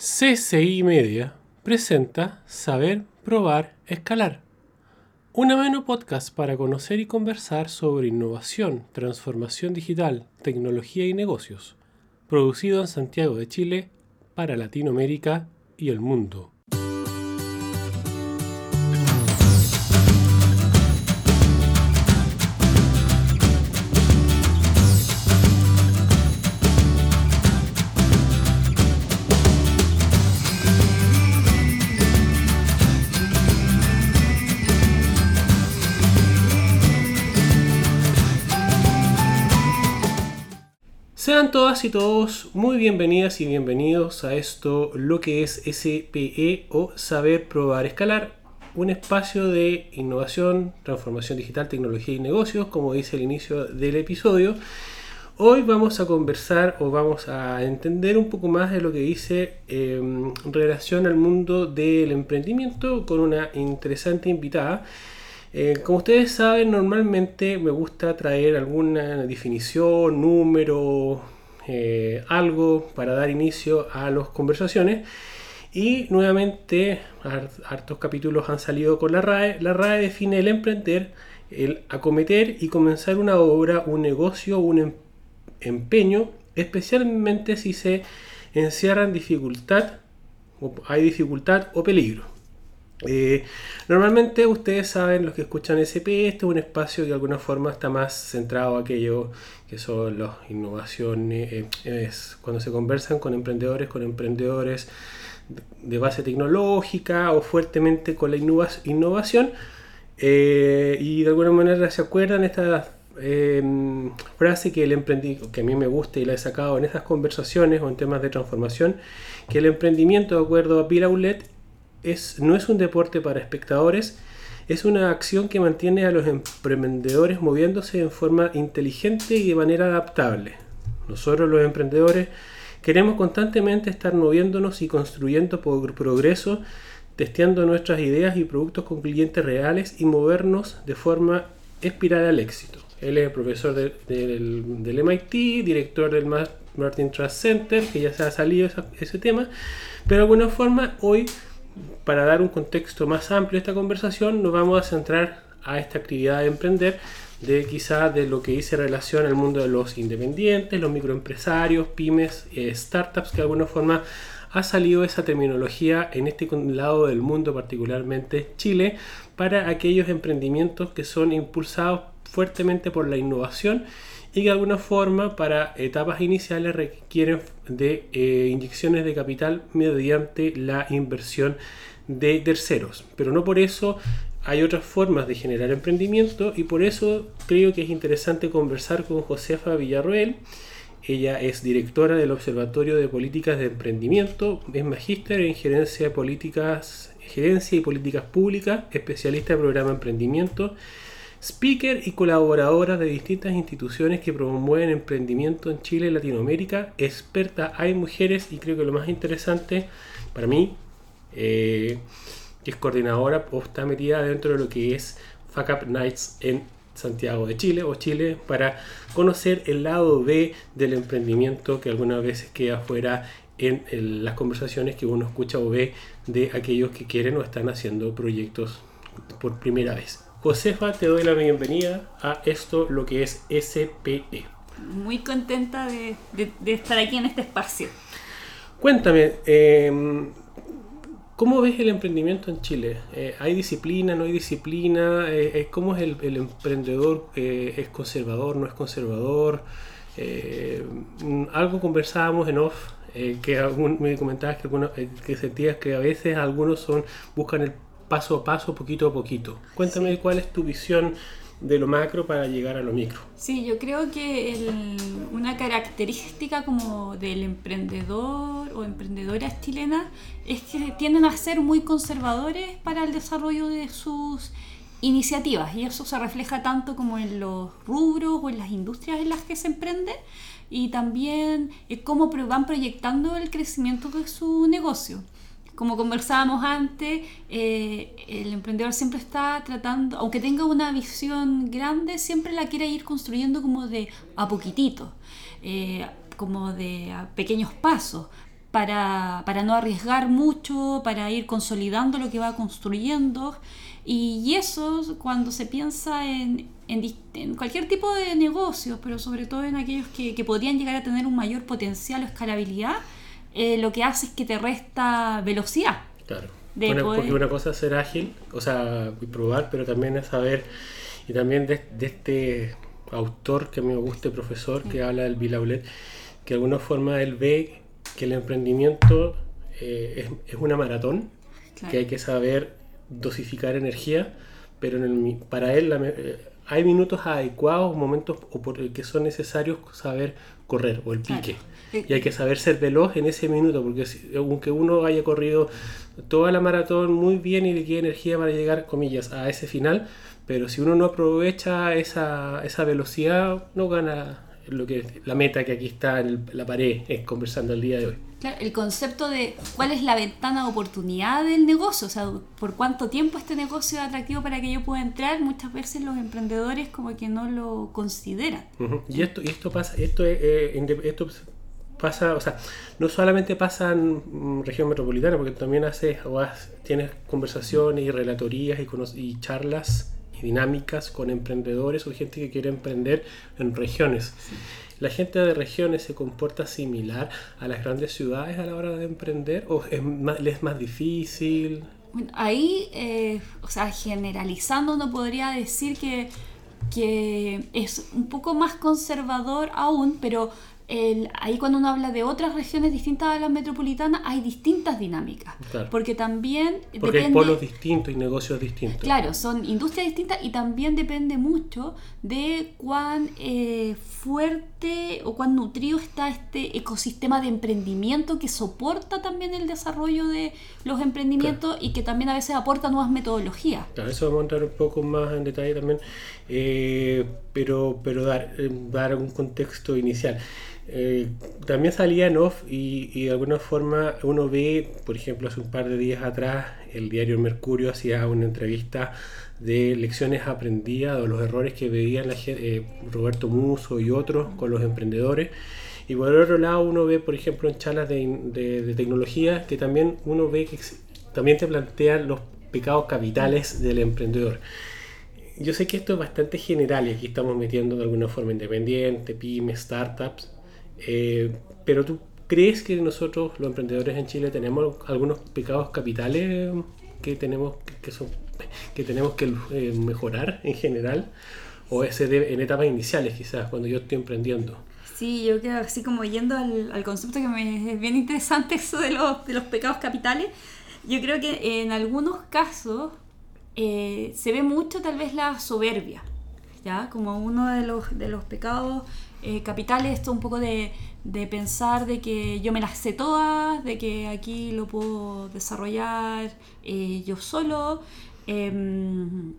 CCI Media presenta Saber, Probar, Escalar. Un ameno podcast para conocer y conversar sobre innovación, transformación digital, tecnología y negocios. Producido en Santiago de Chile para Latinoamérica y el mundo. Sean todas y todos muy bienvenidas y bienvenidos a esto, lo que es SPE o Saber, Probar, Escalar, un espacio de innovación, transformación digital, tecnología y negocios, como dice el inicio del episodio. Hoy vamos a conversar o vamos a entender un poco más de lo que dice em, relación al mundo del emprendimiento con una interesante invitada. Eh, como ustedes saben, normalmente me gusta traer alguna definición, número, eh, algo para dar inicio a las conversaciones. Y nuevamente, hartos capítulos han salido con la RAE. La RAE define el emprender, el acometer y comenzar una obra, un negocio, un em-, empeño, especialmente si se encierran dificultad, hay dificultad o peligro. Eh, normalmente ustedes saben, los que escuchan SP, este es un espacio que de alguna forma está más centrado a aquello que son las innovaciones, eh, cuando se conversan con emprendedores, con emprendedores de base tecnológica o fuertemente con la innovación. Eh, y de alguna manera se acuerdan esta frase que el emprendimiento, que a mí me gusta y la he sacado en estas conversaciones o en temas de transformación, que el emprendimiento, de acuerdo a No es un deporte para espectadores, es una acción que mantiene a los emprendedores moviéndose en forma inteligente y de manera adaptable. Nosotros los emprendedores queremos constantemente estar moviéndonos y construyendo progreso, testeando nuestras ideas y productos con clientes reales y movernos de forma espiral al éxito. Él es profesor del, MIT, director del Martin Trust Center, que ya se ha salido ese tema, pero de alguna forma hoy para dar un contexto más amplio a esta conversación, nos vamos a centrar a esta actividad de emprender, de quizá de lo que hice relación al mundo de los independientes, los microempresarios, pymes, eh, startups, que de alguna forma ha salido esa terminología en este lado del mundo, particularmente Chile, para aquellos emprendimientos que son impulsados fuertemente por la innovación de alguna forma para etapas iniciales requieren de eh, inyecciones de capital mediante la inversión de terceros. Pero no por eso hay otras formas de generar emprendimiento y por eso creo que es interesante conversar con Josefa Villarroel. Ella es directora del Observatorio de Políticas de Emprendimiento, es magíster en gerencia, políticas, gerencia y políticas públicas, especialista en programa Emprendimiento speaker y colaboradora de distintas instituciones que promueven emprendimiento en Chile y Latinoamérica, experta hay mujeres y creo que lo más interesante para mí, eh, es coordinadora o está metida dentro de lo que es Fuck Up Nights en Santiago de Chile o Chile para conocer el lado B del emprendimiento que algunas veces queda fuera en, en las conversaciones que uno escucha o ve de aquellos que quieren o están haciendo proyectos por primera vez. Josefa, te doy la bienvenida a esto, lo que es SPE. Muy contenta de, estar aquí en este espacio. Cuéntame, em, ¿cómo ves el emprendimiento en Chile? Eh, ¿Hay disciplina, no hay disciplina? Eh, eh, ¿Cómo es el, emprendedor? ¿Es conservador, no es conservador? algo conversábamos en off, que me comentabas que, que sentías que a veces algunos son buscan el paso a paso, poquito a poquito. Cuéntame cuál es tu visión de lo macro para llegar a lo micro. Sí, yo creo que una característica como del emprendedor o emprendedoras chilenas es que tienden a ser muy conservadores para el desarrollo de sus iniciativas y eso se refleja tanto como en los rubros o en las industrias en las que se emprende y también en cómo van proyectando el crecimiento de su negocio como conversábamos antes, eh, el emprendedor siempre está tratando, aunque tenga una visión grande, siempre la quiere ir construyendo como de a poquitito, eh, como de a pequeños pasos, para, para no arriesgar mucho, para ir consolidando lo que va construyendo. Y eso cuando se piensa en, en, cualquier tipo de negocios, pero sobre todo en aquellos que, que podrían llegar a tener un mayor potencial o escalabilidad, eh, lo que hace es que te resta velocidad. Claro. Porque una cosa es ser ágil, o sea, y probar, pero también es saber, y también de, de este autor que a mí me gusta, profesor, que habla del Bilaulet, que de alguna forma él ve que el emprendimiento eh, es, es, una maratón, que hay que saber dosificar energía, pero para él eh, hay minutos adecuados, momentos que son necesarios saber correr o el pique. Y hay que saber ser veloz en ese minuto, porque aunque uno haya corrido toda la maratón muy bien y le queda energía para llegar, comillas, a ese final, pero si uno no aprovecha esa, esa velocidad, no gana lo que la meta que aquí está en la pared es conversando el día de hoy. Claro, el concepto de cuál es la ventana de oportunidad del negocio, o sea, por cuánto tiempo este negocio es atractivo para que yo pueda entrar, muchas veces los emprendedores como que no lo consideran. Y esto, y esto pasa, esto, eh, esto pasa, o sea, no solamente pasa en mm, región metropolitana, porque también haces, o tienes conversaciones y relatorías y, y charlas dinámicas con emprendedores o gente que quiere emprender en regiones. ¿La gente de regiones se comporta similar a las grandes ciudades a la hora de emprender o es más, es más difícil? ahí, eh, o sea, generalizando, no podría decir que, que es un poco más conservador aún, pero ahí cuando uno habla de otras regiones distintas a la metropolitana, hay distintas dinámicas. Porque también... Porque hay polos distintos y negocios distintos. Claro, son industrias distintas y también depende mucho de cuán eh, fuerte o cuán nutrido está este ecosistema de emprendimiento que soporta también el desarrollo de los emprendimientos y que también a veces aporta nuevas metodologías. Claro, eso vamos a entrar un poco más en detalle también, eh, pero, pero dar, eh, dar un contexto inicial. Eh, también salía en off y, de alguna forma uno ve, por ejemplo, hace un par de días atrás, el diario Mercurio hacía una entrevista de lecciones aprendidas o los errores que veían eh, Roberto Muso y otros con los emprendedores. Y por otro lado uno ve, por ejemplo, en charlas de, tecnología, que también uno ve que también te plantean los pecados capitales del emprendedor yo sé que esto es bastante general y aquí estamos metiendo de alguna forma independiente, pymes, startups, eh, pero tú crees que nosotros, los emprendedores en Chile, tenemos algunos pecados capitales que tenemos que, son, que, tenemos que eh, mejorar en general? ¿O ese en etapas iniciales quizás, cuando yo estoy emprendiendo? Sí, yo creo así como yendo al, concepto que me es bien interesante eso de los, de los pecados capitales. Yo creo que en algunos casos eh, se ve mucho tal vez la soberbia, ¿ya? Como uno de los, de los pecados eh, capitales, esto un poco de, pensar de que yo me las sé todas, de que aquí lo puedo desarrollar eh, yo solo. Em,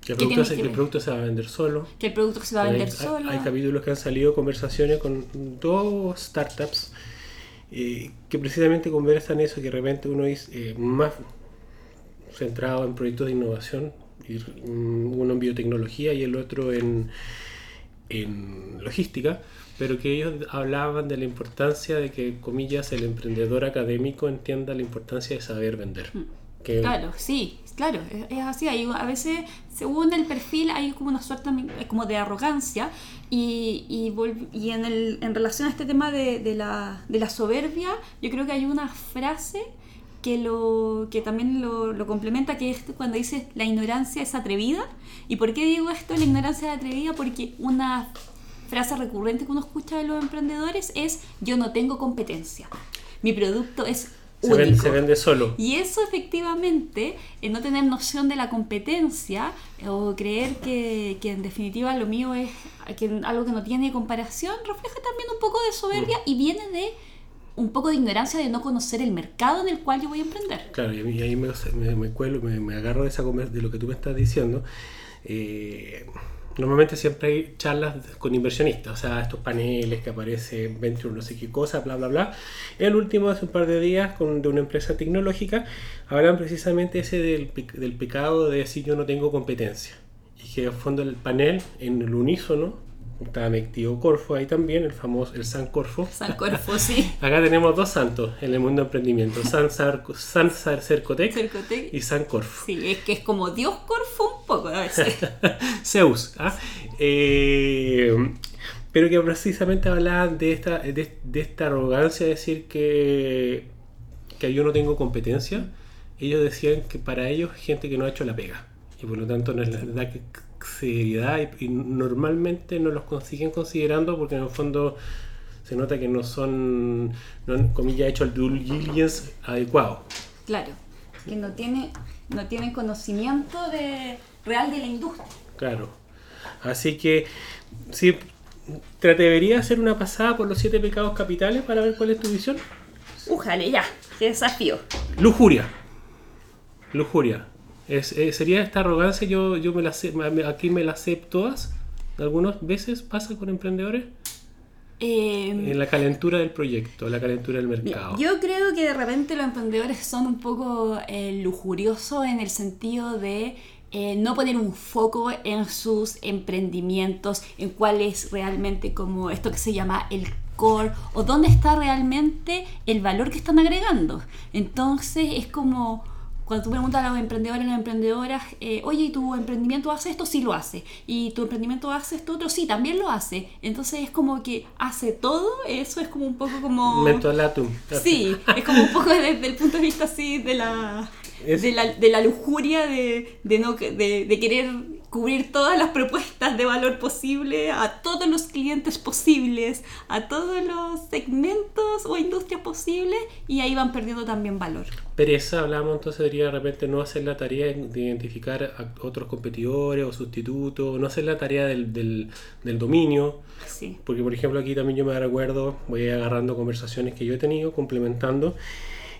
que el, producto, se va a vender solo. Que el producto se va a vender solo. Hay, capítulos que han salido, conversaciones con dos startups eh, que precisamente conversan eso, que de repente uno es más centrado en proyectos de innovación, mm, uno en biotecnología y el otro en en logística, pero que ellos hablaban de la importancia de que, comillas, el emprendedor académico entienda la importancia de saber vender. Mm. Claro, sí, claro, es, así. Hay, a veces, según el perfil, hay como una suerte como de arrogancia y, y, y en, el, en relación a este tema de, de, la, de la soberbia, yo creo que hay una frase que, lo, que también lo, lo, complementa, que es cuando dice la ignorancia es atrevida. ¿Y por qué digo esto, la ignorancia es atrevida? Porque una frase recurrente que uno escucha de los emprendedores es yo no tengo competencia. Mi producto es se vende, se vende, solo. Y eso efectivamente, en no tener noción de la competencia o creer que, que, en definitiva lo mío es que algo que no tiene comparación, refleja también un poco de soberbia mm. y viene de un poco de ignorancia de no conocer el mercado en el cual yo voy a emprender. Claro, y ahí me, me, cuelo, me, agarro de, esa, de lo que tú me estás diciendo. Eh, normalmente siempre hay charlas con inversionistas, o sea, estos paneles que aparecen, Venture, no sé qué cosa, bla, bla, bla. El último, hace un par de días, con, de una empresa tecnológica, hablan precisamente ese del, del pecado de decir yo no tengo competencia. Y que en fondo el panel, en el unísono, Estaba mi tío Corfo ahí también, el famoso, el San Corfo. San Corfo, sí. Acá tenemos dos santos en el mundo de emprendimiento, San, Sar, San Sar- Cercotec Cercotec. y San Corfo. Sí, es que es como Dios Corfo un poco a veces. Zeus. ¿ah? Eh, pero que precisamente hablaban de esta, de, de esta arrogancia de decir que, que yo no tengo competencia. Ellos decían que para ellos es gente que no ha hecho la pega. Y por lo tanto no les da que- seriedad y, y normalmente no los consiguen considerando porque en el fondo se nota que no son, no han, comillas, hecho el due diligence adecuado. Claro, que no tiene, no tiene conocimiento de, real de la industria. Claro. Así que, sí, ¿te atreverías a hacer una pasada por los siete pecados capitales para ver cuál es tu visión? Újale, ya, qué desafío. Lujuria. Lujuria. Es, eh, sería esta arrogancia, yo, yo me la sé, me- aquí me la sé todas. Algunas veces pasa con emprendedores Eh, en la calentura del proyecto, la calentura del mercado. Yo creo que de repente los emprendedores son un poco eh, lujuriosos en el sentido de eh, no poner un foco en sus emprendimientos, en cuál es realmente como esto que se llama el core o dónde está realmente el valor que están agregando. Entonces es como cuando tú preguntas a los emprendedores y las emprendedoras, eh, oye, ¿y tu emprendimiento hace esto? Sí lo hace. ¿Y tu emprendimiento hace esto otro? Sí, también lo hace. Entonces es como que hace todo, eso es como un poco como... Mentolatum. Sí, es como un poco desde el punto de vista así de la, de la, de la lujuria de, de, no, de, de querer cubrir todas las propuestas de valor posible a todos los clientes posibles, a todos los segmentos o industrias posibles y ahí van perdiendo también valor. Pereza, hablamos, entonces debería de repente no hacer la tarea de identificar a otros competidores o sustitutos, no hacer la tarea del, del, del dominio. Sí. Porque, por ejemplo, aquí también yo me recuerdo, voy agarrando conversaciones que yo he tenido, complementando.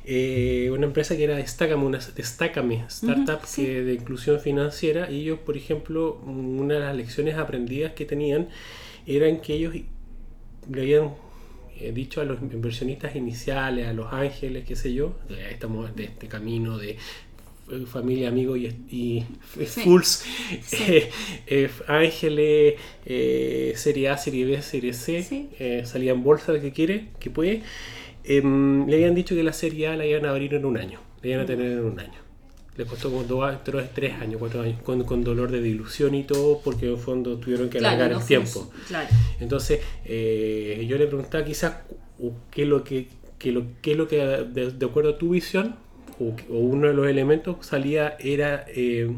Eh, una empresa que era Destácame, una Destácame, startup sí. que- de inclusión financiera. Y ellos, por ejemplo, una de las lecciones aprendidas que tenían eran que ellos le habían eh, dicho a los inversionistas iniciales, a los ángeles, qué sé yo, estamos de este camino de eh, familia, amigos y, y Sí. fools, Sí. eh, eh, ángeles, eh, serie A, serie B, serie C, Sí. salía en bolsa el que quiere, que puede, em, le habían dicho que la serie A la iban a abrir en un año, la iban a tener en un año. Le costó como dos, tres, tres años, cuatro años, con, con dolor de dilución y todo, porque en el fondo tuvieron que alargar no el tiempo. Claro. Entonces, eh, yo le preguntaba quizás qué es lo que, qué lo, qué es lo que de, de acuerdo a tu visión, o, o uno de los elementos salía era eh,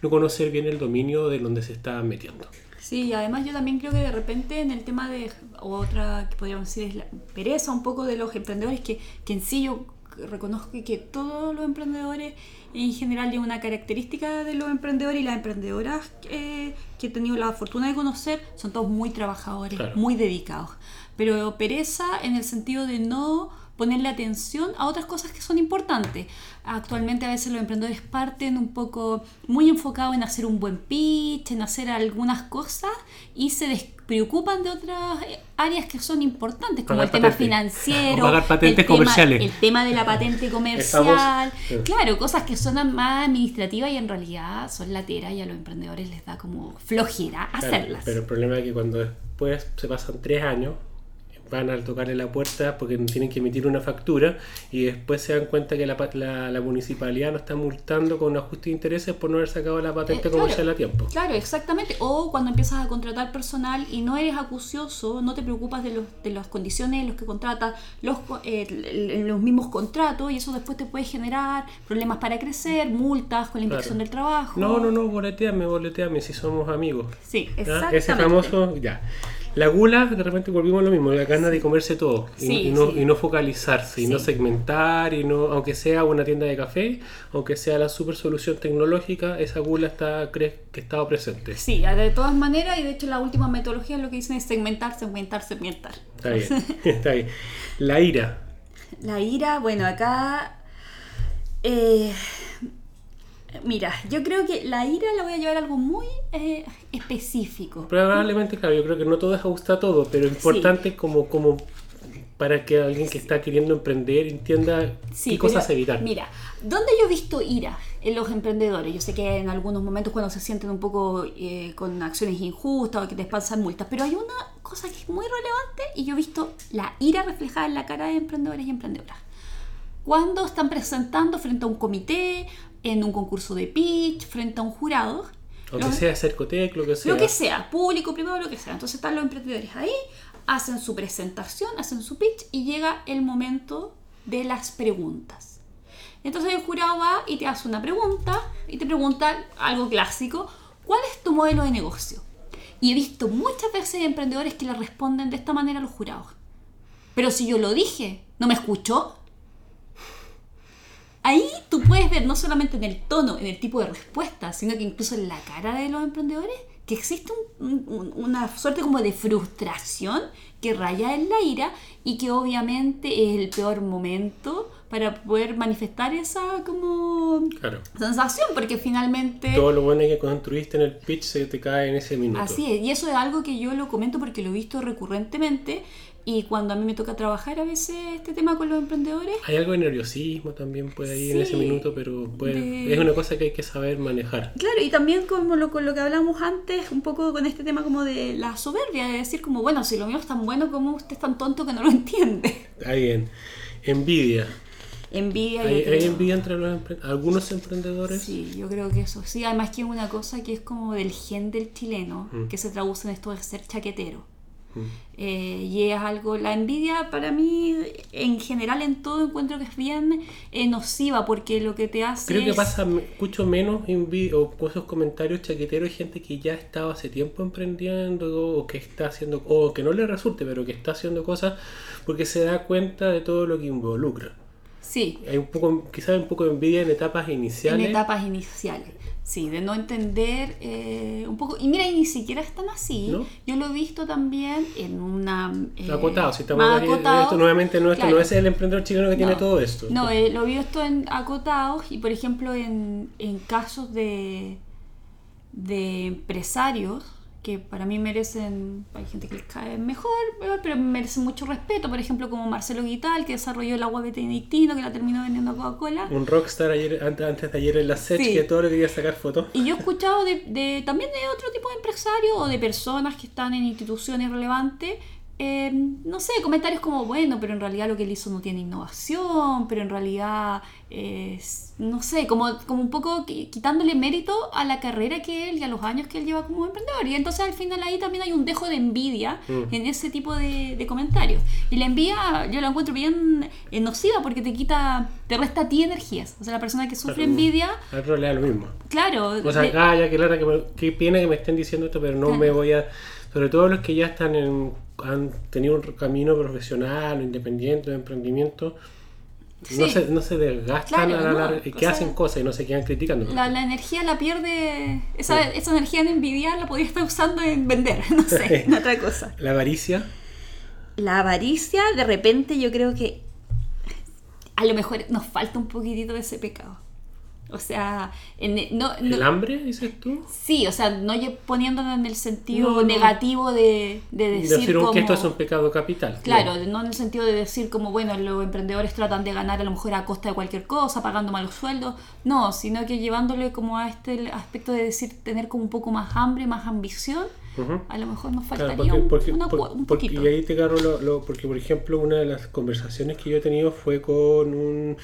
no conocer bien el dominio de donde se estaban metiendo. Sí, y además yo también creo que de repente en el tema de otra que podríamos decir es la pereza un poco de los emprendedores que, que en sí yo reconozco que todos los emprendedores en general hay una característica de los emprendedores y las emprendedoras eh, que he tenido la fortuna de conocer son todos muy trabajadores, Claro. muy dedicados. Pero pereza en el sentido de no ponerle atención a otras cosas que son importantes. Actualmente a veces los emprendedores parten un poco muy enfocados en hacer un buen pitch, en hacer algunas cosas y se despreocupan de otras eh, áreas que son importantes, como Pagar el tema patente. financiero, Pagar patentes el tema- comerciales. el tema de la patente comercial, famoso. claro, cosas que son más administrativas y en realidad son lateras y a los emprendedores les da como flojera Claro, hacerlas. pero el problema es que cuando después se pasan tres años, van a tocarle la puerta porque tienen que emitir una factura y después se dan cuenta que la, la, la municipalidad lo está multando con ajuste de intereses por no haber sacado la patente Eh, claro. comercial a tiempo. Claro, exactamente. O cuando empiezas a contratar personal y no eres acucioso, no te preocupas de, los, de las condiciones en las que contratas, los, eh, los mismos contratos y eso después te puede generar problemas para crecer, multas con la inspección Claro. del trabajo. No, no, no, boleteame, boleteame si somos amigos. Sí, ¿Ya? exactamente. Ese famoso, ya. La gula, de repente volvimos a lo mismo, la ganas de comerse todo y, Sí, y no, sí. y no focalizarse, y no segmentar, y no, aunque sea una tienda de café, aunque sea la super solución tecnológica, esa gula está, crees que ha estado presente. Sí, de todas maneras, y de hecho la última metodología lo que dicen es segmentar, segmentar, segmentar. Está bien, está bien. La ira, La ira, bueno, acá... eh, mira, yo creo que la ira la voy a llevar a algo muy eh, específico. probablemente, claro, yo creo que no todo es ajustar todo, pero es importante como, como para que alguien que está queriendo emprender entienda Sí, qué cosas evitar. Mira, ¿dónde yo he visto ira en los emprendedores? Yo sé que en algunos momentos cuando se sienten un poco eh, con acciones injustas o que les pasan multas, pero hay una cosa que es muy relevante y yo he visto la ira reflejada en la cara de emprendedores y emprendedoras. Cuando están presentando frente a un comité, en un concurso de pitch, frente a un jurado, Aunque los- sea Cercotec, lo que sea. lo que sea, público, privado, lo que sea. Entonces están los emprendedores ahí, hacen su presentación, hacen su pitch y llega el momento de las preguntas. Entonces el jurado va y te hace una pregunta y te pregunta algo clásico, ¿cuál es tu modelo de negocio? Y he visto muchas veces emprendedores que le responden de esta manera a los jurados. Pero si yo lo dije, ¿no me escuchó? Ahí tú puedes ver no solamente en el tono, en el tipo de respuesta, sino que incluso en la cara de los emprendedores, que existe un- un- una suerte como de frustración que raya en la ira y que obviamente es el peor momento para poder manifestar esa como Claro. sensación, porque finalmente... Todo lo bueno que construiste en el pitch se te cae en ese minuto. Así es, y eso es algo que yo lo comento porque lo he visto recurrentemente y cuando a mí me toca trabajar a veces este tema con los emprendedores, Hay algo de nerviosismo también puede ahí en ese minuto, pero puede- de- es una cosa que hay que saber manejar. Claro, y también como lo, con lo que hablamos antes, un poco con este tema como de la soberbia, de decir como, bueno, si lo mío es tan bueno, como usted es tan tonto que no lo entiende? Ahí bien. Envidia. Envidia. ¿Hay, envidia entre los empre- algunos emprendedores? Sí, yo creo que eso sí. Además que es una cosa que es como del gen del chileno, Mm. que se traduce en esto de ser chaquetero. Mm. Eh, y es algo, la envidia para mí en general en todo encuentro que es bien eh, nociva porque lo que te hace Creo que es- pasa, escucho menos envi- o esos comentarios chaqueteros de gente que ya estaba hace tiempo emprendiendo o que está haciendo, o que no le resulte, pero que está haciendo cosas porque se da cuenta de todo lo que involucra. Sí, Hay un poco, quizás un poco de envidia en etapas iniciales. en etapas iniciales. Sí, de no entender eh, un poco. Y mira, y ni siquiera están así. ¿No? Yo lo he visto también en una. eh, Acotado, si estamos más acotado. esto nuevamente no, esto Claro. no es el emprendedor chileno que tiene todo esto. No, eh, lo vi esto en acotados y por ejemplo en, en casos de, de empresarios que para mí merecen, hay gente que les cae mejor, pero merecen mucho respeto, por ejemplo como Marcelo Guital que desarrolló el agua benedictino que la terminó vendiendo a Coca-Cola. Un rockstar ayer, antes, antes de ayer en la SET Sí. que todo le quería sacar fotos. Y yo he escuchado de, de- también de otro tipo de empresarios o de personas que están en instituciones relevantes, eh, no sé, comentarios como, bueno, pero en realidad lo que él hizo no tiene innovación, pero en realidad, es, no sé, como, como un poco qui- quitándole mérito a la carrera que él y a los años que él lleva como emprendedor. Y entonces al final ahí también hay un dejo de envidia Mm. en ese tipo de, de comentarios. Y la envidia yo la encuentro bien eh, nociva porque te quita, te resta a ti energías. O sea, la persona que sufre Claro. envidia, A otro le da lo mismo. claro, O sea, ah, ya que que me- qué pena que me estén diciendo esto, pero no Claro. me voy a. Sobre todo los que ya están en, han tenido un camino profesional, independiente, de emprendimiento, no, se, no se desgastan Claro, a la no, larga, o que sea, hacen cosas y no se quedan criticando. la, la energía la pierde, esa, esa energía en envidiar la podría estar usando en vender, no sé, en otra cosa. La avaricia, La avaricia, de repente yo creo que a lo mejor nos falta un poquitito de ese pecado. O sea, en- no, no- el hambre, dices tú. sí, o sea, no poniéndolo en el sentido No, negativo de, de decir, un- como... que esto es un pecado capital. Claro, No. no en el sentido de decir como, bueno, los emprendedores tratan de ganar a lo mejor a costa de cualquier cosa, pagando malos sueldos. No, sino que llevándole como a este aspecto de decir tener como un poco más hambre, más ambición, a lo mejor nos Claro, faltaría porque, un, porque- una cu- por- un porque- poquito. y ahí te agarro lo, lo- porque por ejemplo una de las conversaciones que yo he tenido fue con un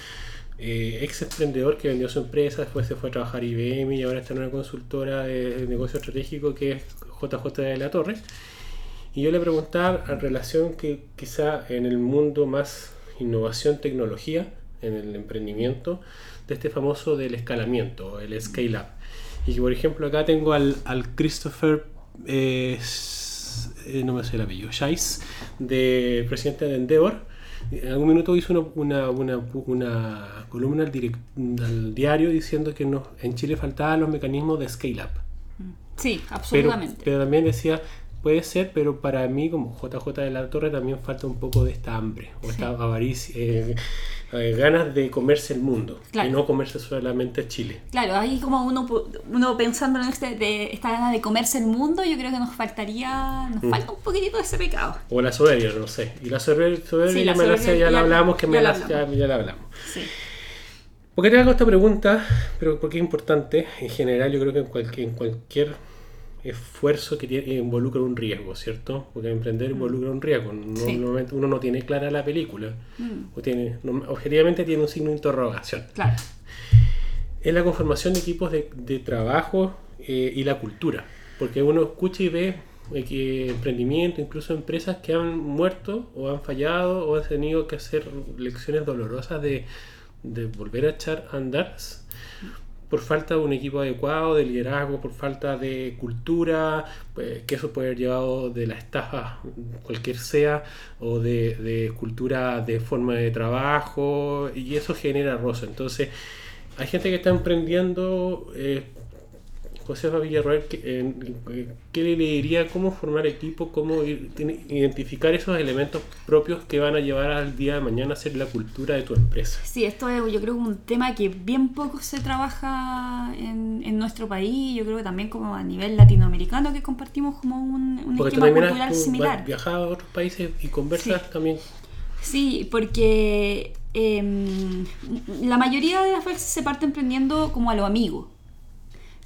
eh, ex emprendedor que vendió su empresa, después se fue a trabajar IBM y ahora está en una consultora de, negocio estratégico que es JJ de la Torre. Y yo le preguntaba en relación que quizá en el mundo más innovación, tecnología, en el emprendimiento, de este famoso del escalamiento, el scale up. Y que por ejemplo acá tengo al, Christopher, eh, eh, no me sé el apellido, Scheiss, de presidente de Endeavor. En algún minuto hizo una, una, una, una columna al, direct- al diario diciendo que en Chile faltaban los mecanismos de scale up. Sí, Pero, absolutamente. pero también decía, Puede ser, pero para mí, como JJ de la Torre, también falta un poco de esta hambre, o esta avaricia, eh, eh, ganas de comerse el mundo Claro. y no comerse solamente Chile. Claro, ahí como uno, uno pensando en este, de, esta gana de comerse el mundo, yo creo que nos faltaría, nos Mm. falta un poquitito de ese pecado. O la soberbia, no sé. Y la soberbia, soberbia Sí, ya, la soberbia ya, ya- la hablamos, que me la ya la hablamos. Sí. ¿Por qué te hago esta pregunta? Pero porque es importante. En general, yo creo que en cualquier, en cualquier esfuerzo que tiene- involucra un riesgo, ¿cierto? Porque emprender involucra un riesgo. No-. Sí. Normalmente uno no tiene clara la película. Mm, O tiene, no- objetivamente tiene un signo de interrogación. claro. Es la conformación de equipos de, de trabajo eh, y la cultura. Porque uno escucha y ve eh, que emprendimiento, incluso empresas que han muerto o han fallado o han tenido que hacer lecciones dolorosas de, de volver a echar a andar por falta de un equipo adecuado, de liderazgo, por falta de cultura, pues, que eso puede haber llevado de la estafa, cualquier sea, o de, de cultura de forma de trabajo, y eso genera rosa. Entonces, hay gente que está emprendiendo. Eh, Josefa Villarroel, ¿qué, eh, ¿qué le diría? ¿Cómo formar equipo? ¿Cómo ir- tiene- identificar esos elementos propios que van a llevar al día de mañana a ser la cultura de tu empresa? Sí, esto es yo creo un tema que bien poco se trabaja en, en nuestro país, yo creo que también como a nivel latinoamericano que compartimos como un, un Porque esquema cultural similar. has viajado a otros países y conversas Sí. también. Sí, porque em, la mayoría de las veces se parte emprendiendo como a lo amigo,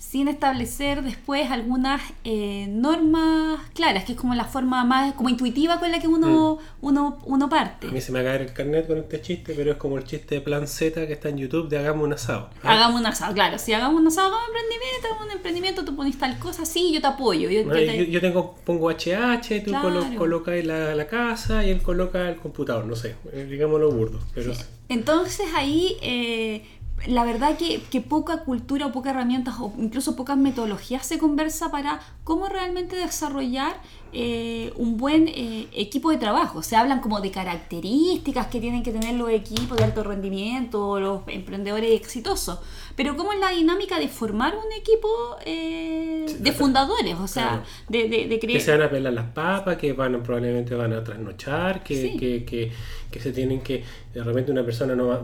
sin establecer después algunas eh, normas claras, que es como la forma más como intuitiva con la que uno, uno, uno parte. A mí se me va a caer el carnet con este chiste, pero es como el chiste de Plan Z que está en YouTube de Hagamos un asado. ¿ah? Hagamos un asado, claro, si hagamos un asado, hagamos un emprendimiento, hagamos un emprendimiento, tú pones tal cosa, sí, yo te apoyo. Yo, No, yo yo, te- yo tengo, pongo HH, tú Claro. colo- colocas la, la casa y él coloca el computador, no sé, eh, digámoslo burdo. Pero Entonces ahí eh, la verdad que, que poca cultura o pocas herramientas o incluso pocas metodologías se conversa para cómo realmente desarrollar eh, un buen eh, equipo de trabajo. Se hablan como de características que tienen que tener los equipos de alto rendimiento o los emprendedores exitosos. Pero cómo es la dinámica de formar un equipo eh, Sí, de fundadores, o sea, Claro. de, de, de que creer... se van a pelar las papas, que van a- probablemente van a trasnochar, que, Sí. que, que, que se tienen que, de repente una persona no va,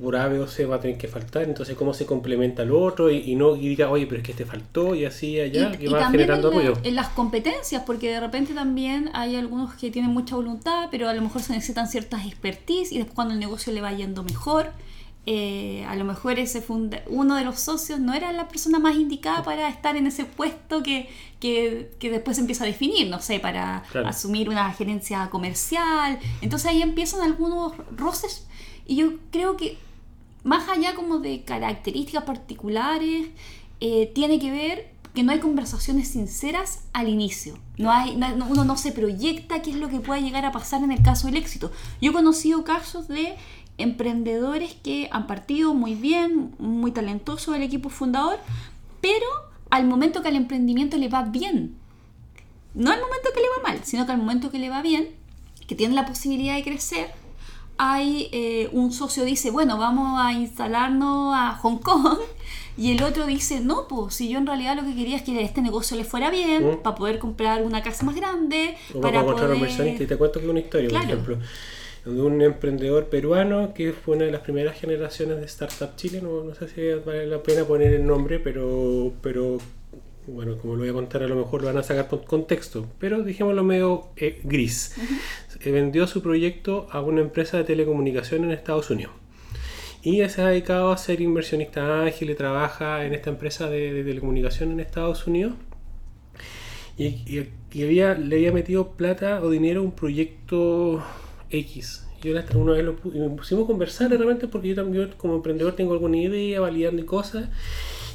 por A, B o C va a tener que faltar, entonces cómo se complementa al otro y, y no y diga, oye, pero es que este faltó y así allá, Y- que y va generando en, la- ruido. en las competencias, porque de repente también hay algunos que tienen mucha voluntad, pero a lo mejor se necesitan ciertas expertise y después cuando el negocio le va yendo mejor, eh, a lo mejor ese funda- uno de los socios no era la persona más indicada para estar en ese puesto que, que, que después se empieza a definir, no sé, para Claro. asumir una gerencia comercial. Entonces ahí empiezan algunos roces y yo creo que más allá como de características particulares, eh, tiene que ver que no hay conversaciones sinceras al inicio. No hay, no- no- uno no se proyecta qué es lo que pueda llegar a pasar en el caso del éxito. Yo he conocido casos de emprendedores que han partido muy bien, muy talentosos del equipo fundador, pero al momento que al emprendimiento le va bien, no al momento que le va mal, sino que al momento que le va bien, que tiene la posibilidad de crecer, hay eh, un socio dice, bueno, vamos a instalarnos a Hong Kong. Y el otro dice, no, pues si yo en realidad lo que quería es que este negocio le fuera bien, Mm. para poder comprar una casa más grande, O para poder... inversionista y te cuento que una historia, Claro. por ejemplo, de un emprendedor peruano que fue una de las primeras generaciones de Startup Chile, no, no sé si vale la pena poner el nombre, pero, pero bueno, como lo voy a contar, a lo mejor lo van a sacar con contexto, pero dijémoslo medio eh, gris. Eh, vendió su proyecto a una empresa de telecomunicación en Estados Unidos. Y se ha dedicado a ser inversionista ágil y trabaja en esta empresa de, de telecomunicación en Estados Unidos. Y, y- y había, le había metido plata o dinero a un proyecto X. Y yo hasta una vez lo y nos pusimos a conversar realmente porque yo también como emprendedor tengo alguna idea, validando cosas.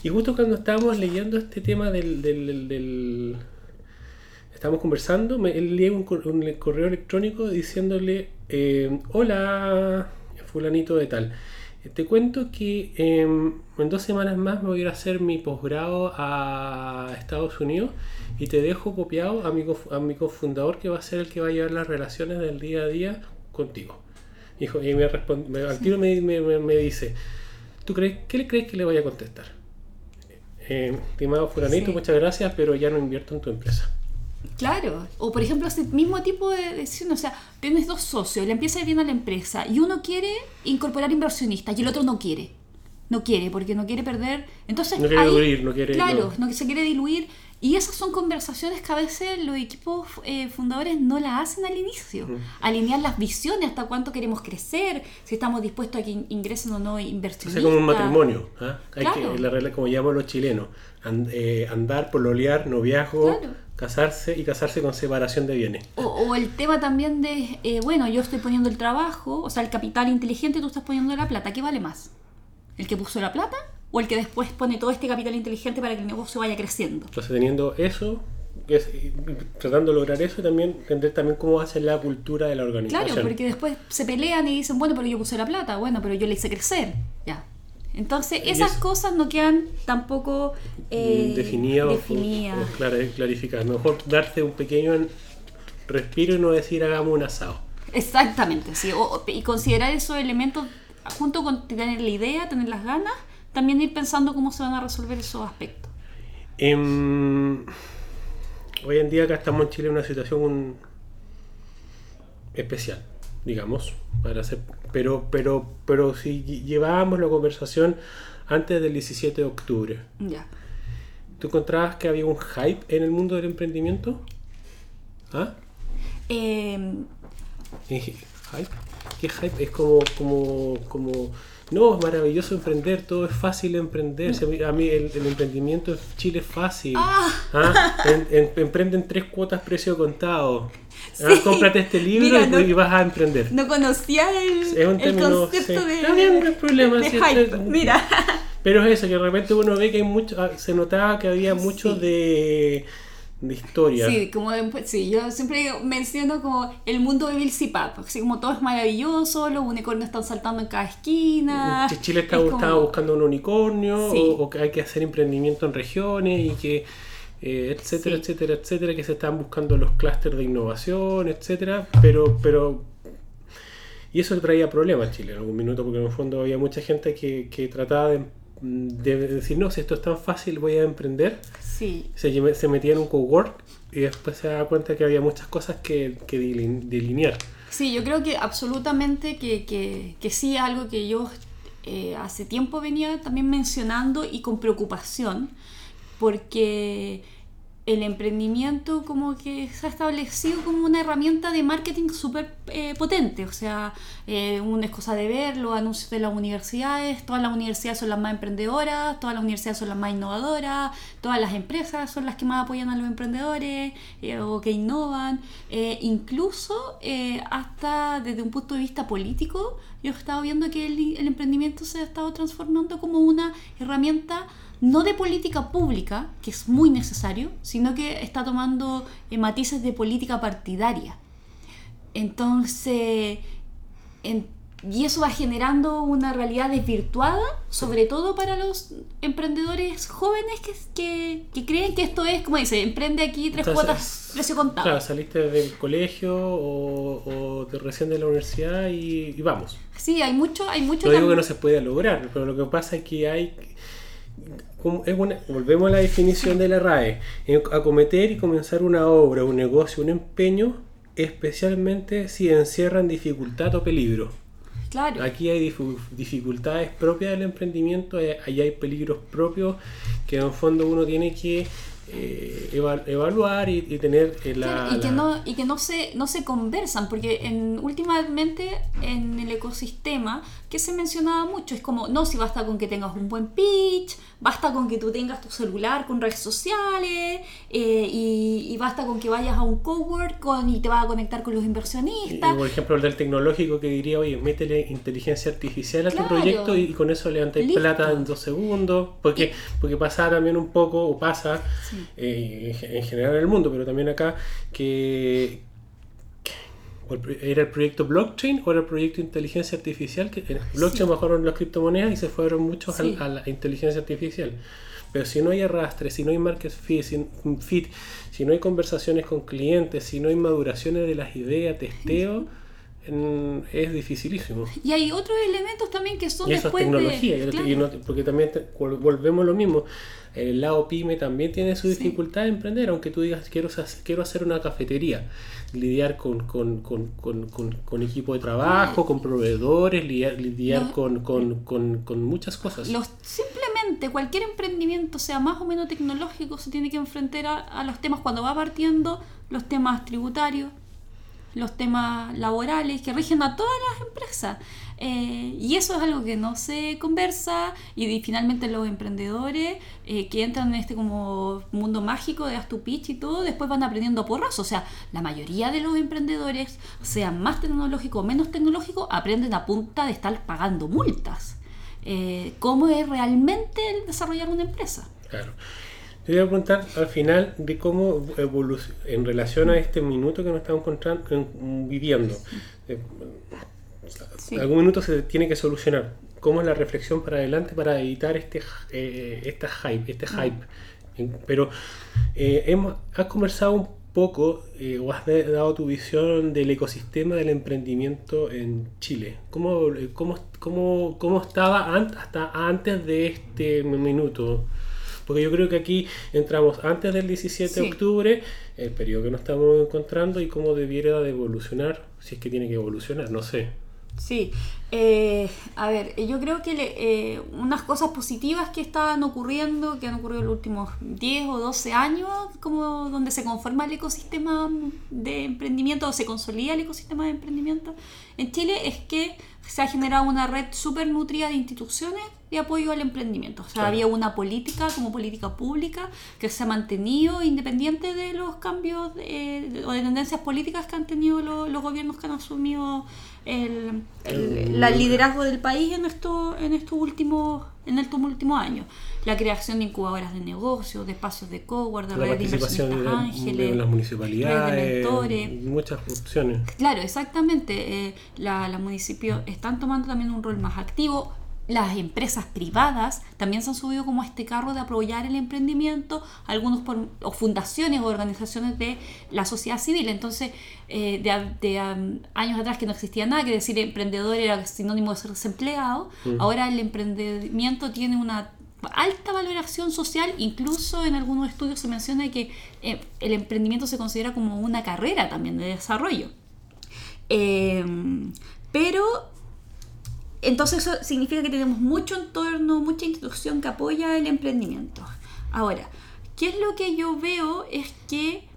Y justo cuando estábamos leyendo este tema del... del, conversando, me, él lee un, cor- un correo electrónico diciéndole, eh, hola, fulanito de tal. Te cuento que em, en dos semanas más me voy a ir a hacer mi posgrado a Estados Unidos y te dejo copiado a mi, a mi cofundador que va a ser el que va a llevar las relaciones del día a día contigo. Y me respon- me- al tiro me, dice, ¿tú crees, qué le crees que le vaya a contestar? Eh, estimado fulanito, Sí. muchas gracias, pero ya no invierto en tu empresa. Claro, o por ejemplo, ese mismo tipo de decisión, o sea, tienes dos socios, le empieza bien a la empresa y uno quiere incorporar inversionistas y el otro no quiere. No quiere, porque no quiere perder. Entonces, No quiere ahí- diluir, no quiere- Claro, no. no. se quiere diluir. Y esas son conversaciones que a veces los equipos eh, fundadores no las hacen al inicio. Alinear las visiones, hasta cuánto queremos crecer, si estamos dispuestos a que in- ingresen o no Es inversionistas. como un matrimonio. Hay Claro. que, la regla, como llaman los chilenos, and- eh, andar, pololear, noviazgo, Claro. casarse y casarse con separación de bienes. O, o el tema también de, eh, bueno, yo estoy poniendo el trabajo, o sea, el capital inteligente, tú estás poniendo la plata, ¿qué vale más? ¿El que puso la plata o el que después pone todo este capital inteligente para que el negocio vaya creciendo? Entonces teniendo eso, es- y tratando de lograr eso, también entender también cómo hace la cultura de la organización. Claro, porque después se pelean y dicen, bueno, pero yo puse la plata, bueno, pero yo le hice crecer, ya. Entonces, Y esas es- cosas no quedan tampoco eh, definidas. o- o clar- clarificado. Mejor darte un pequeño respiro y no decir hagamos un asado. Exactamente, sí. O- y considerar esos elementos junto con tener la idea, tener las ganas, también ir pensando cómo se van a resolver esos aspectos. Em, hoy en día acá estamos en Chile en una situación especial, digamos, para hacer, pero, pero, pero si lle- llevábamos la conversación antes del 17 de octubre, Ya. ¿tú encontrabas que había un hype en el mundo del emprendimiento? ¿Ah? Eh, ¿Hype? ¿Qué hype? Es como, como, como, no, es maravilloso emprender, todo es fácil emprender. Si a mí, a mí el, el emprendimiento en Chile es fácil. ¿Ah? En- en- emprenden tres cuotas precio contado. Ah. Cómprate este libro Mira, y, no- y vas a emprender. no conocía el, Es un término, concepto sí. de, Está bien, no hay problema, de sí, hype. está- Mira. Pero es eso, que de repente uno ve que hay mucho, ah, se notaba que había mucho Sí. de, de historia. Sí, como después- sí, yo siempre menciono como el mundo de Bill Pap, así como todo es maravilloso, los unicornios están saltando en cada esquina. Ch- Chile está, es como- estaba buscando un unicornio Sí. o, o que hay que hacer emprendimiento en regiones y que eh, etcétera, Sí. etcétera, etcétera, que se están buscando los clústeres de innovación, etcétera, pero pero y eso traía problemas a Chile en algún minuto porque en el fondo había mucha gente que, que trataba de, de decir no, si esto es tan fácil voy a emprender, Sí, se, se metía en un cowork y después se daba cuenta que había muchas cosas que, que delin- delinear. Sí, yo creo que absolutamente que, que, que sí, algo que yo eh, hace tiempo venía también mencionando y con preocupación, porque el emprendimiento como que se ha establecido como una herramienta de marketing súper eh, potente, o sea, eh, una es cosa de ver los anuncios de las universidades, todas las universidades son las más emprendedoras, todas las universidades son las más innovadoras, todas las empresas son las que más apoyan a los emprendedores eh, o que innovan, eh, incluso eh, hasta desde un punto de vista político, yo he estado viendo que el, el emprendimiento se ha estado transformando como una herramienta no de política pública, que es muy necesario, sino que está tomando eh, matices de política partidaria. Entonces, en- y eso va generando una realidad desvirtuada, sobre todo para los emprendedores jóvenes que, que, que creen que esto es, como dice, emprende aquí tres Entonces, cuotas, precio contado. Claro, saliste del colegio o, o de recién de la universidad y, y vamos. Sí, hay mucho, hay mucho No digo que no se pueda lograr, pero lo que pasa es que hay. Como- es una- volvemos a la definición de la RAE: acometer y comenzar una obra, un negocio, un empeño, especialmente si encierran dificultad o peligro. Claro. Aquí hay dificultades propias del emprendimiento, eh, ahí hay peligros propios que en el fondo uno tiene que eh, eva- evaluar y, y tener eh, la, Claro, y que no y que no se no se conversan porque en últimamente en el ecosistema que se mencionaba mucho es como no si basta con que tengas un buen pitch basta con que tú tengas tu celular con redes sociales eh, y, y basta con que vayas a un cowork con, y te vas a conectar con los Y, inversionistas por ejemplo, el del tecnológico que diría, oye, métele inteligencia artificial a tu proyecto y, y con eso levantáis plata en dos segundos. Porque, porque pasa también un poco, o pasa Sí. eh, en ge- en general en el mundo, pero también acá, que era el proyecto blockchain o era el proyecto inteligencia artificial. que en blockchain Sí. bajaron las criptomonedas y se fueron muchos Sí. a la inteligencia artificial. Pero si no hay arrastre, si no hay market fit, si, fit, si no hay conversaciones con clientes, si no hay maduraciones de las ideas, testeo, en- es dificilísimo. Y hay otros elementos también que son Y eso es después tecnología, de... claro. y no- porque también te- vol- volvemos a lo mismo. El lado pyme también tiene su Sí. dificultad de emprender, aunque tú digas quiero, quiero hacer una cafetería, lidiar con, con, con, con, con- con equipo de trabajo, con proveedores, lidiar, lidiar Los- con, con, con, con muchas cosas. Los, simplemente cualquier emprendimiento, sea más o menos tecnológico, se tiene que enfrentar a, a los temas cuando va partiendo, los temas tributarios, los temas laborales que rigen a todas las empresas. Eh, y eso es algo que no se conversa y, finalmente los emprendedores eh, que entran en este como mundo mágico de haz tu pitch y todo, después van aprendiendo porras. O sea, la mayoría de los emprendedores, sean más tecnológicos o menos tecnológicos, aprenden a punta de estar pagando multas. Eh, ¿Cómo es realmente el desarrollar una empresa? Claro. Te voy a preguntar al final de cómo evoluciona en relación a este minuto que nos estamos viviendo. Sí. Algún minuto se tiene que solucionar. ¿Cómo es la reflexión para adelante para evitar este, eh, esta hype, este hype? En- Pero eh, hemos, has conversado un poco eh, o has dado tu visión del ecosistema del emprendimiento en Chile. ¿Cómo, eh, cómo, cómo, cómo estaba an- hasta antes de este minuto? Porque yo creo que aquí entramos antes del 17 de octubre, el periodo que nos estamos encontrando y cómo debiera de evolucionar, si es que tiene que evolucionar, no sé. Sí, eh, a ver, yo creo que le- eh, unas cosas positivas que estaban ocurriendo, que han ocurrido en los últimos 10 o 12 años, como donde se conforma el ecosistema de emprendimiento o se consolida el ecosistema de emprendimiento en Chile, es que se ha generado una red súper nutrida de instituciones de apoyo al emprendimiento. O sea, Claro. había una política como política pública que se ha mantenido independiente de los cambios eh, o de tendencias políticas que han tenido lo- los gobiernos que han asumido el, el- la- liderazgo del país en estos en estos últimos en estos últimos años la creación de incubadoras de negocios de espacios de cowork de La redes de participación de, inversionistas de ángeles las municipalidades, redes de mentores. muchas opciones. Claro, exactamente. Eh, la- los municipios están tomando también un rol más activo. Las empresas privadas también se han subido como a este carro de apoyar el emprendimiento, algunos por, o fundaciones o organizaciones de la sociedad civil. Entonces, eh, de, um, años atrás que no existía nada, que decir emprendedor era sinónimo de ser desempleado, ahora el emprendimiento tiene una alta valoración social, incluso en algunos estudios se menciona que eh, el emprendimiento se considera como una carrera también de desarrollo. Eh, pero entonces eso significa que tenemos mucho entorno, mucha institución que apoya el emprendimiento. Ahora, ¿qué es lo que yo veo? Es que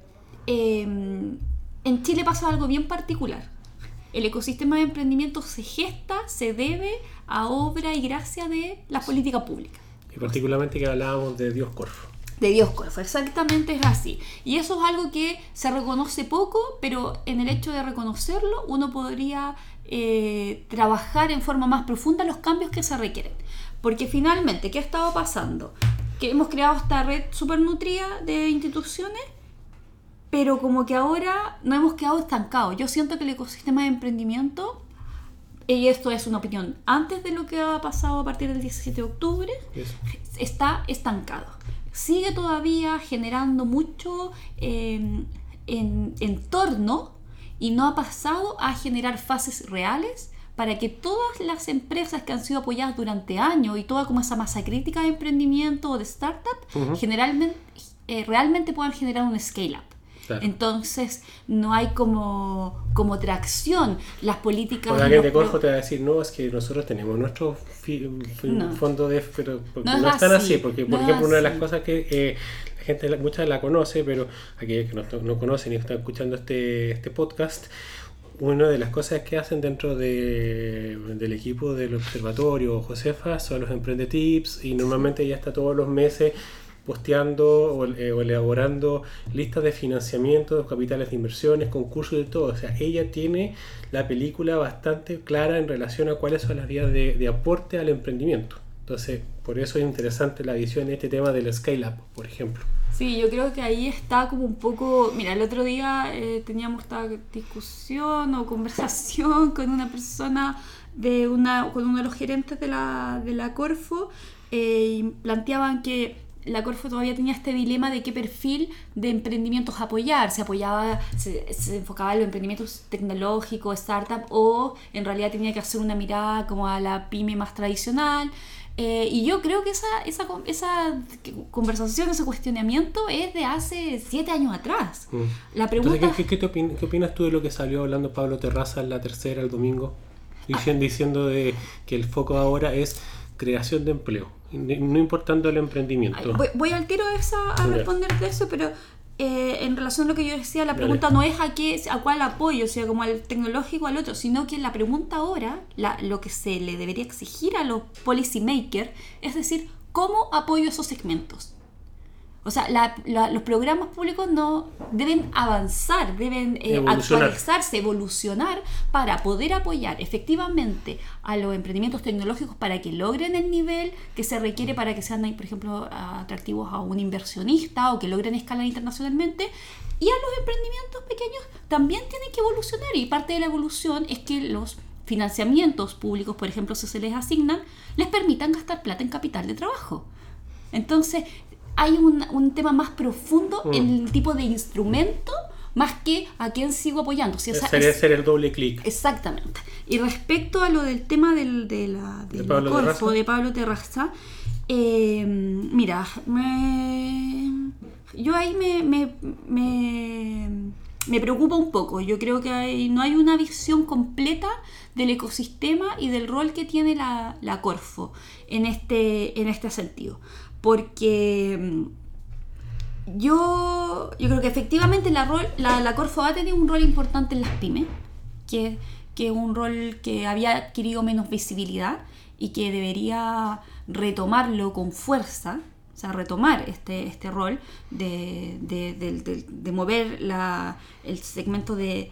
eh, en Chile pasa algo bien particular. El ecosistema de emprendimiento se gesta, se debe a obra y gracia de la política pública Y particularmente que hablábamos de Dios Corfo. De Dios Corfo, exactamente es así. Y eso es algo que se reconoce poco, pero en el hecho de reconocerlo uno podría eh, trabajar en forma más profunda los cambios que se requieren. Porque finalmente, ¿qué ha estado pasando? Que hemos creado esta red súper nutrida de instituciones, pero como que ahora no hemos quedado estancados. Yo siento que el ecosistema de emprendimiento, y esto es una opinión antes de lo que ha pasado a partir del 17 de octubre, Eso. está estancado. Sigue todavía generando mucho eh, en, entorno y no ha pasado a generar fases reales para que todas las empresas que han sido apoyadas durante años y toda como esa masa crítica de emprendimiento o de startup, generalmente, eh, realmente puedan generar un scale-up. Claro. Entonces no hay como, como tracción. Las políticas... Porque alguien de Corfo te va a decir, no, es que nosotros tenemos nuestro No. fondo de... Pero No no, es es tan así, así, porque no por es ejemplo una de las cosas que eh, la gente, muchas la conoce, pero aquellos que no, no conocen y están escuchando este, este podcast, una de las cosas que hacen dentro de- del equipo del observatorio Josefa son los emprendetips y normalmente ya está todos los meses posteando o, eh, o elaborando listas de financiamiento, capitales de inversiones, concursos y todo. O sea, ella tiene la película bastante clara en relación a cuáles son las vías de, de aporte al emprendimiento. Entonces, por eso es interesante la visión de este tema del scale-up, por ejemplo. Sí, yo creo que ahí está como un poco. Mira, el otro día eh, teníamos esta discusión o conversación con una persona de una, con uno de los gerentes de la, de la Corfo eh, y planteaban que la Corfo todavía tenía este dilema de qué perfil de emprendimientos apoyar. Se apoyaba, se, se enfocaba en los emprendimientos tecnológicos, startup, o en realidad tenía que hacer una mirada como a la pyme más tradicional. Eh, y yo creo que esa, esa, esa conversación, ese cuestionamiento es de hace siete años atrás. La pregunta... ¿qué, qué, ¿qué, opinas tú de lo que salió hablando Pablo Terraza en la tercera el domingo? Diciendo, diciendo de que el foco ahora es creación de empleo, no importando el emprendimiento. Voy, al tiro esa, a responder de eso, pero eh, en relación a lo que yo decía, la pregunta no es a qué, a cuál apoyo, o sea, como al tecnológico o al otro, sino que la pregunta ahora, la, lo que se le debería exigir a los policy makers, es decir, ¿cómo apoyo esos segmentos? O sea, los programas públicos no deben avanzar, deben eh, actualizarse, evolucionar para poder apoyar efectivamente a los emprendimientos tecnológicos para que logren el nivel que se requiere para que sean, por ejemplo, atractivos a un inversionista o que logren escalar internacionalmente. Y a los emprendimientos pequeños también tienen que evolucionar y parte de la evolución es que los financiamientos públicos, por ejemplo, si se les asignan, les permitan gastar plata en capital de trabajo. Entonces, hay un, un tema más profundo en mm. el tipo de instrumento más que a quién sigo apoyando. Si Sería hacer el doble clic. Exactamente. Y respecto a lo del tema del, de la, del de Pablo Corfo, de Pablo Terraza, eh, mira, me, yo ahí me, me, me, me, preocupa un poco. Yo creo que hay, no hay una visión completa del ecosistema y del rol que tiene la, la Corfo en este, en este sentido porque mm, yo, yo creo que efectivamente la, rol, la, la Corfo ha tenido un rol importante en las pymes, que, que un rol que había adquirido menos visibilidad y que debería retomarlo con fuerza, o sea, retomar este, este rol de, de, mover la, el segmento de,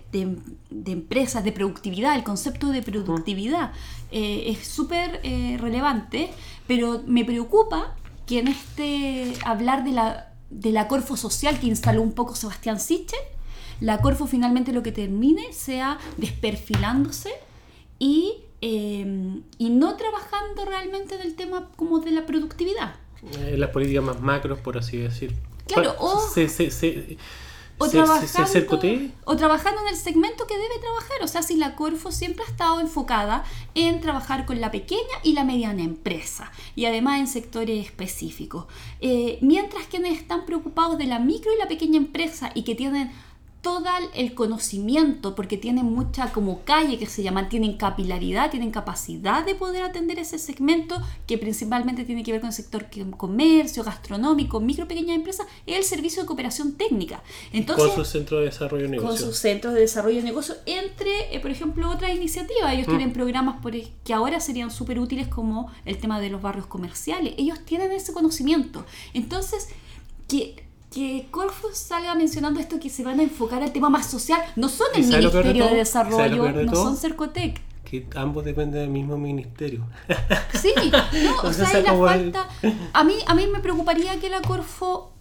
empresas, de productividad, el concepto de productividad. Eh, es súper eh, relevante, pero me preocupa que en este hablar de la, de la Corfo social que instaló un poco Sebastián Sichel, la Corfo finalmente lo que termine sea desperfilándose y, eh, y no trabajando realmente en el tema como de la productividad. En las políticas más macros, por así decir. Claro, o... Se, se, o, trabajando, o trabajando en el segmento que debe trabajar. O sea, si la Corfo siempre ha estado enfocada en trabajar con la pequeña y la mediana empresa y además en sectores específicos. Eh, mientras quienes están preocupados de la micro y la pequeña empresa y que tienen todo el conocimiento, porque tienen mucha como calle que se llama, tienen capilaridad, tienen capacidad de poder atender ese segmento que principalmente tiene que ver con el sector comercio, gastronómico, micro, pequeña empresa, es el servicio de cooperación técnica. Entonces, con su centro de desarrollo de negocio. Con sus centros de desarrollo de negocio, entre, eh, por ejemplo, otras iniciativas. Ellos mm. tienen programas por, que ahora serían súper útiles como el tema de los barrios comerciales. Ellos tienen ese conocimiento. Entonces, que que Corfo salga mencionando esto que se van a enfocar al tema más social, no son el Ministerio de, Desarrollo, no son Cercotec. Que ambos dependen del mismo ministerio. Sí, no, o sea, hay la falta. A mí, a mí me preocuparía que la Corfo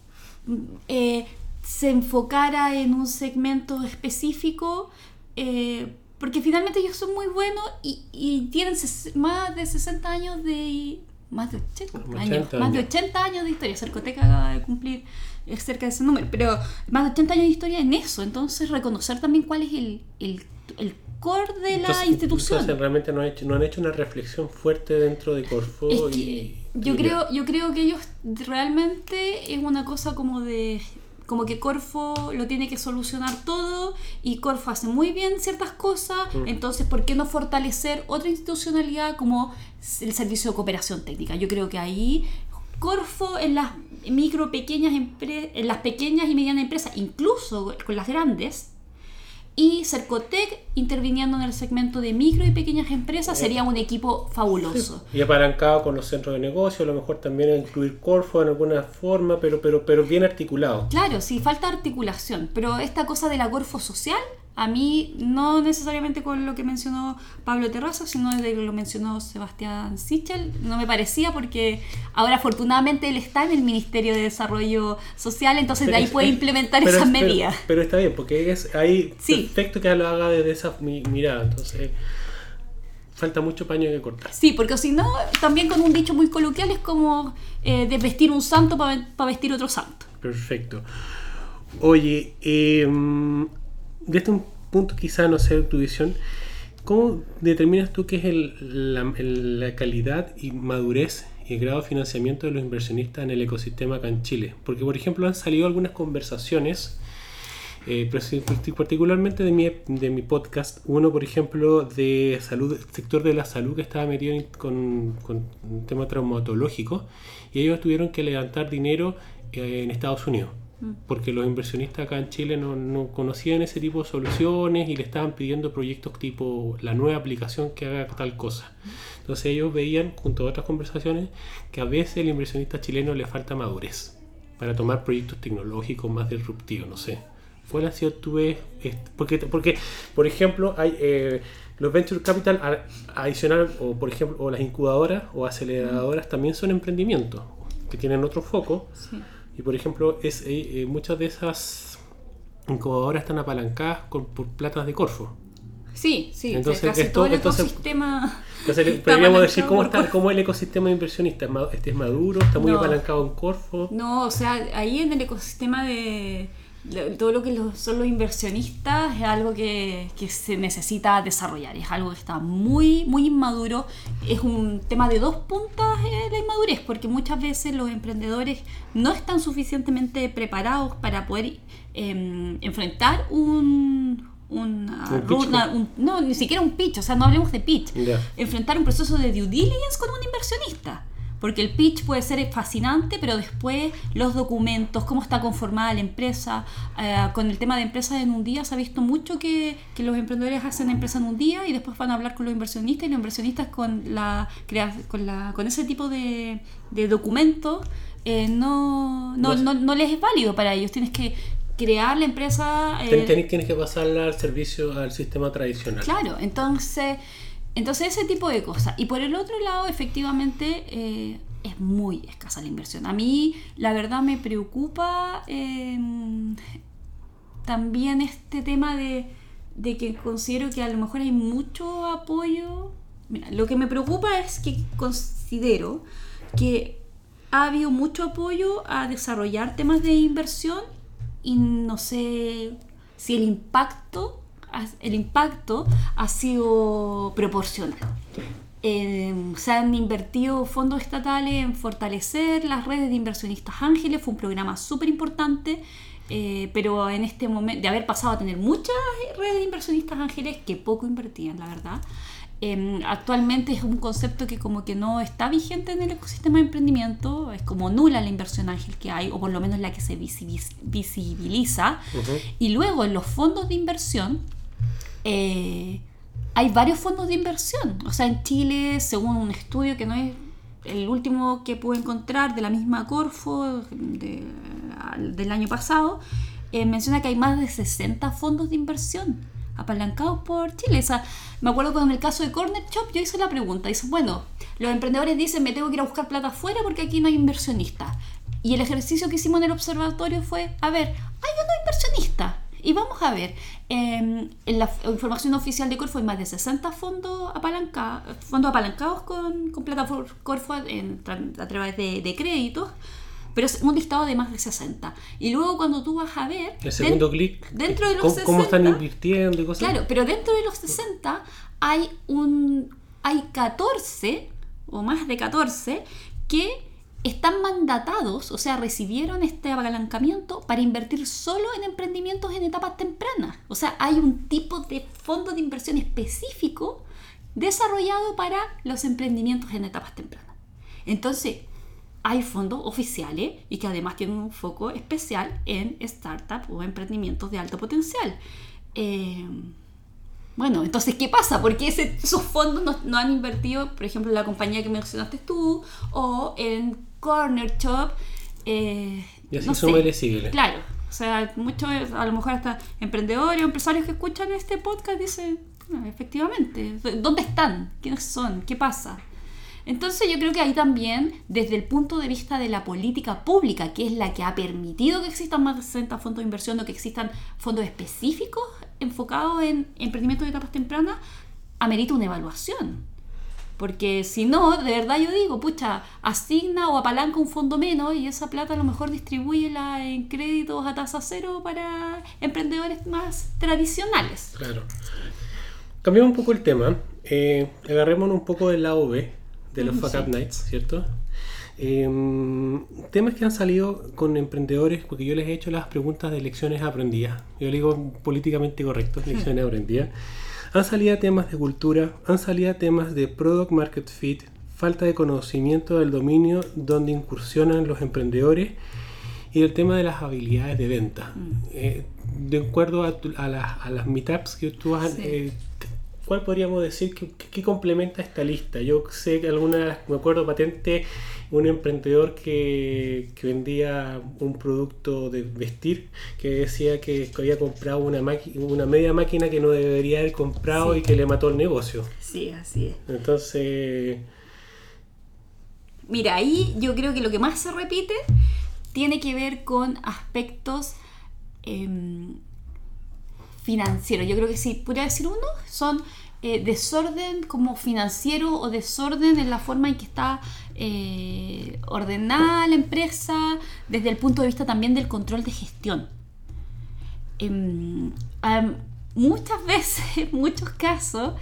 eh, se enfocara en un segmento específico. Eh, porque finalmente ellos son muy buenos y, y tienen más de 60 años de más de 80, años, más de 80 años de historia. Cercotec acaba de cumplir cerca de ese número, pero más de 80 años de historia en eso, entonces reconocer también cuál es el, el, el core de la institución. Entonces realmente no han, hecho, no han hecho una reflexión fuerte dentro de Corfo. y, yo, creo, yo creo que ellos realmente es una cosa como de como que Corfo lo tiene que solucionar todo y Corfo hace muy bien ciertas cosas, mm. entonces ¿por qué no fortalecer otra institucionalidad como el servicio de cooperación técnica? Yo creo que ahí Corfo en las micro, pequeñas en las pequeñas y medianas empresas, incluso con las grandes, y Cercotec interviniendo en el segmento de micro y pequeñas empresas sería un equipo fabuloso. Y apalancado con los centros de negocio, a lo mejor también incluir Corfo en alguna forma, pero, pero, pero bien articulado. Claro, sí, falta articulación, pero esta cosa de la Corfo social a mí, no necesariamente con lo que mencionó Pablo Terraza, sino desde que lo mencionó Sebastián Sichel, no me parecía porque ahora afortunadamente él está en el Ministerio de Desarrollo Social, entonces de ahí puede implementar esas medidas. Pero, está bien, porque es ahí perfecto que lo haga desde esa mirada, entonces falta mucho paño que cortar. Sí, porque si no, también con un dicho muy coloquial es como eh, de vestir un santo para vestir otro santo. Perfecto. Oye, eh, de este punto quizá no sé tu visión, ¿cómo determinas tú qué es el, la, calidad y madurez y el grado de financiamiento de los inversionistas en el ecosistema acá en Chile? Porque, por ejemplo, han salido algunas conversaciones, eh, particularmente de mi, de mi podcast, uno, por ejemplo, de salud, sector de la salud que estaba metido con un tema traumatológico, y ellos tuvieron que levantar dinero eh, en Estados Unidos porque los inversionistas acá en Chile no, no, conocían ese tipo de soluciones y le estaban pidiendo proyectos tipo la nueva aplicación que haga tal cosa. Entonces ellos veían, junto a otras conversaciones, que a veces el inversionista chileno le falta madurez para tomar proyectos tecnológicos más disruptivos, no sé. ¿Cuál ha sido tu vez? Porque, porque, por ejemplo, hay eh, los venture capital adicional, o por ejemplo, o las incubadoras o aceleradoras también son emprendimientos que tienen otro foco. Sí y por ejemplo, es, eh, eh, muchas de esas incubadoras están apalancadas con, por platas de Corfo. Sí, sí, entonces, casi todo el ecosistema. Entonces, podríamos decir cómo está cómo el ecosistema inversionista. ¿Este es maduro? ¿Está muy apalancado en Corfo? No, o sea, ahí en el ecosistema de todo lo que son los inversionistas es algo que, se necesita desarrollar, es algo que está muy, muy inmaduro, es un tema de dos puntas eh, la inmadurez, porque muchas veces los emprendedores no están suficientemente preparados para poder em, enfrentar un, no, ni siquiera un pitch, o sea, no hablemos de pitch, enfrentar un proceso de due diligence con un inversionista. Porque el pitch puede ser fascinante, pero después los documentos, cómo está conformada la empresa. Eh, con el tema de empresas en un día se ha visto mucho que, que, los emprendedores hacen empresa en un día y después van a hablar con los inversionistas y los inversionistas con, la, con, la, con ese tipo de, de documentos eh, no, no, no, no les es válido para ellos. Tienes que crear la empresa. Eh, tienes que pasarla al servicio, al sistema tradicional. Claro, entonces entonces ese tipo de cosas. Y por el otro lado, efectivamente, eh, es muy escasa la inversión. A mí, la verdad, me preocupa em, también este tema de, que considero que a lo mejor hay mucho apoyo. Mira, lo que me preocupa es que considero que ha habido mucho apoyo a desarrollar temas de inversión y no sé si el impacto el impacto ha sido proporcional. se han invertido fondos estatales en fortalecer las redes de inversionistas ángeles, fue un programa súper importante, eh, pero en este momento, de haber pasado a tener muchas redes de inversionistas ángeles que poco invertían, la verdad, Em, actualmente es un concepto que como que no está vigente en el ecosistema de emprendimiento, es como nula la inversión ángel que hay, o por lo menos la que se visibiliza. Y luego en los fondos de inversión, eh, hay varios fondos de inversión. O sea, en Chile, según un estudio que no es el último que pude encontrar de la misma Corfo del año pasado, eh, menciona que hay más de 60 fondos de inversión apalancados por Chile. O sea, me acuerdo con el caso de Corner Shop, yo hice la pregunta. Dice, bueno, los emprendedores dicen, me tengo que ir a buscar plata afuera porque aquí no hay inversionistas. Y el ejercicio que hicimos en el observatorio fue, a ver, hay unos inversionistas. Y vamos a ver, em, en la información oficial de Corfo hay más de 60 fondos apalancados, fondos apalancados con, con plata Corfo en, a través de, de créditos pero es un listado de más de 60. Y luego cuando tú vas a ver... El segundo clic. Dentro de los ¿cómo, ¿Cómo están invirtiendo y cosas? Claro, pero dentro de los 60 hay, un, hay 14 o más de 14 que están mandatados, o sea, recibieron este apalancamiento para invertir solo en emprendimientos en etapas tempranas. O sea, hay un tipo de fondo de inversión específico desarrollado para los emprendimientos en etapas tempranas. Entonces, hay fondos oficiales y que además tienen un foco especial en startups o emprendimientos de alto potencial. Eh, bueno, entonces, ¿qué pasa? Porque esos fondos no, han invertido, por ejemplo, en la compañía que mencionaste tú o en Corner Shop. Eh, y así no Claro, o sea, muchos, a lo mejor hasta emprendedores o empresarios que escuchan este podcast dicen, ah, efectivamente, ¿dónde están? ¿Quiénes son? ¿Qué pasa? Entonces yo creo que ahí también, desde el punto de vista de la política pública, que es la que ha permitido que existan más de 60 fondos de inversión o que existan fondos específicos enfocados en emprendimientos de etapas tempranas, amerita una evaluación. Porque si no, de verdad yo digo, pucha, asigna o apalanca un fondo menos y esa plata a lo mejor distribúyela en créditos a tasa cero para emprendedores más tradicionales. Claro. Cambiamos un poco el tema. Eh, agarrémonos un poco del lado B de los Ujú, Fuck Up sí. Nights, ¿cierto? Eh, temas que han salido con emprendedores, porque yo les he hecho las preguntas de lecciones aprendidas. Yo le digo políticamente correcto, lecciones aprendidas. Han salido temas de cultura, han salido temas de product market fit, falta de conocimiento del dominio donde incursionan los emprendedores y el tema de las habilidades de venta. Eh, de acuerdo a, tu- a las, a las meetups que tú has... Sí. eh, ¿Cuál podríamos decir que, complementa esta lista? Yo sé que alguna de las, me acuerdo patente, un emprendedor que, que vendía un producto de vestir, que decía que había comprado una, una media máquina que no debería haber comprado Sí. y que le mató el negocio. Sí, así es. Entonces, Mira, ahí yo creo que lo que más se repite tiene que ver con aspectos em, financieros. Yo creo que si pudiera decir uno, son eh, desorden como financiero o desorden en la forma en que está eh, ordenada la empresa desde el punto de vista también del control de gestión. Am, muchas veces, muchos casos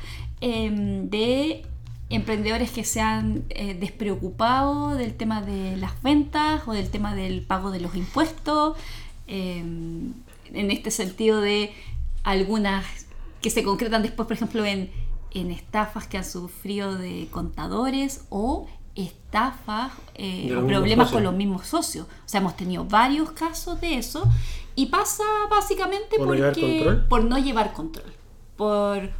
em, de emprendedores que se han eh, despreocupado del tema de las ventas o del tema del pago de los impuestos, em, en este sentido de algunas que se concretan después, por ejemplo, en, en estafas que han sufrido de contadores o estafas eh, o problemas socios. con los mismos socios. O sea, hemos tenido varios casos de eso y pasa básicamente ¿Por no llevar porque- control? por no llevar control, por,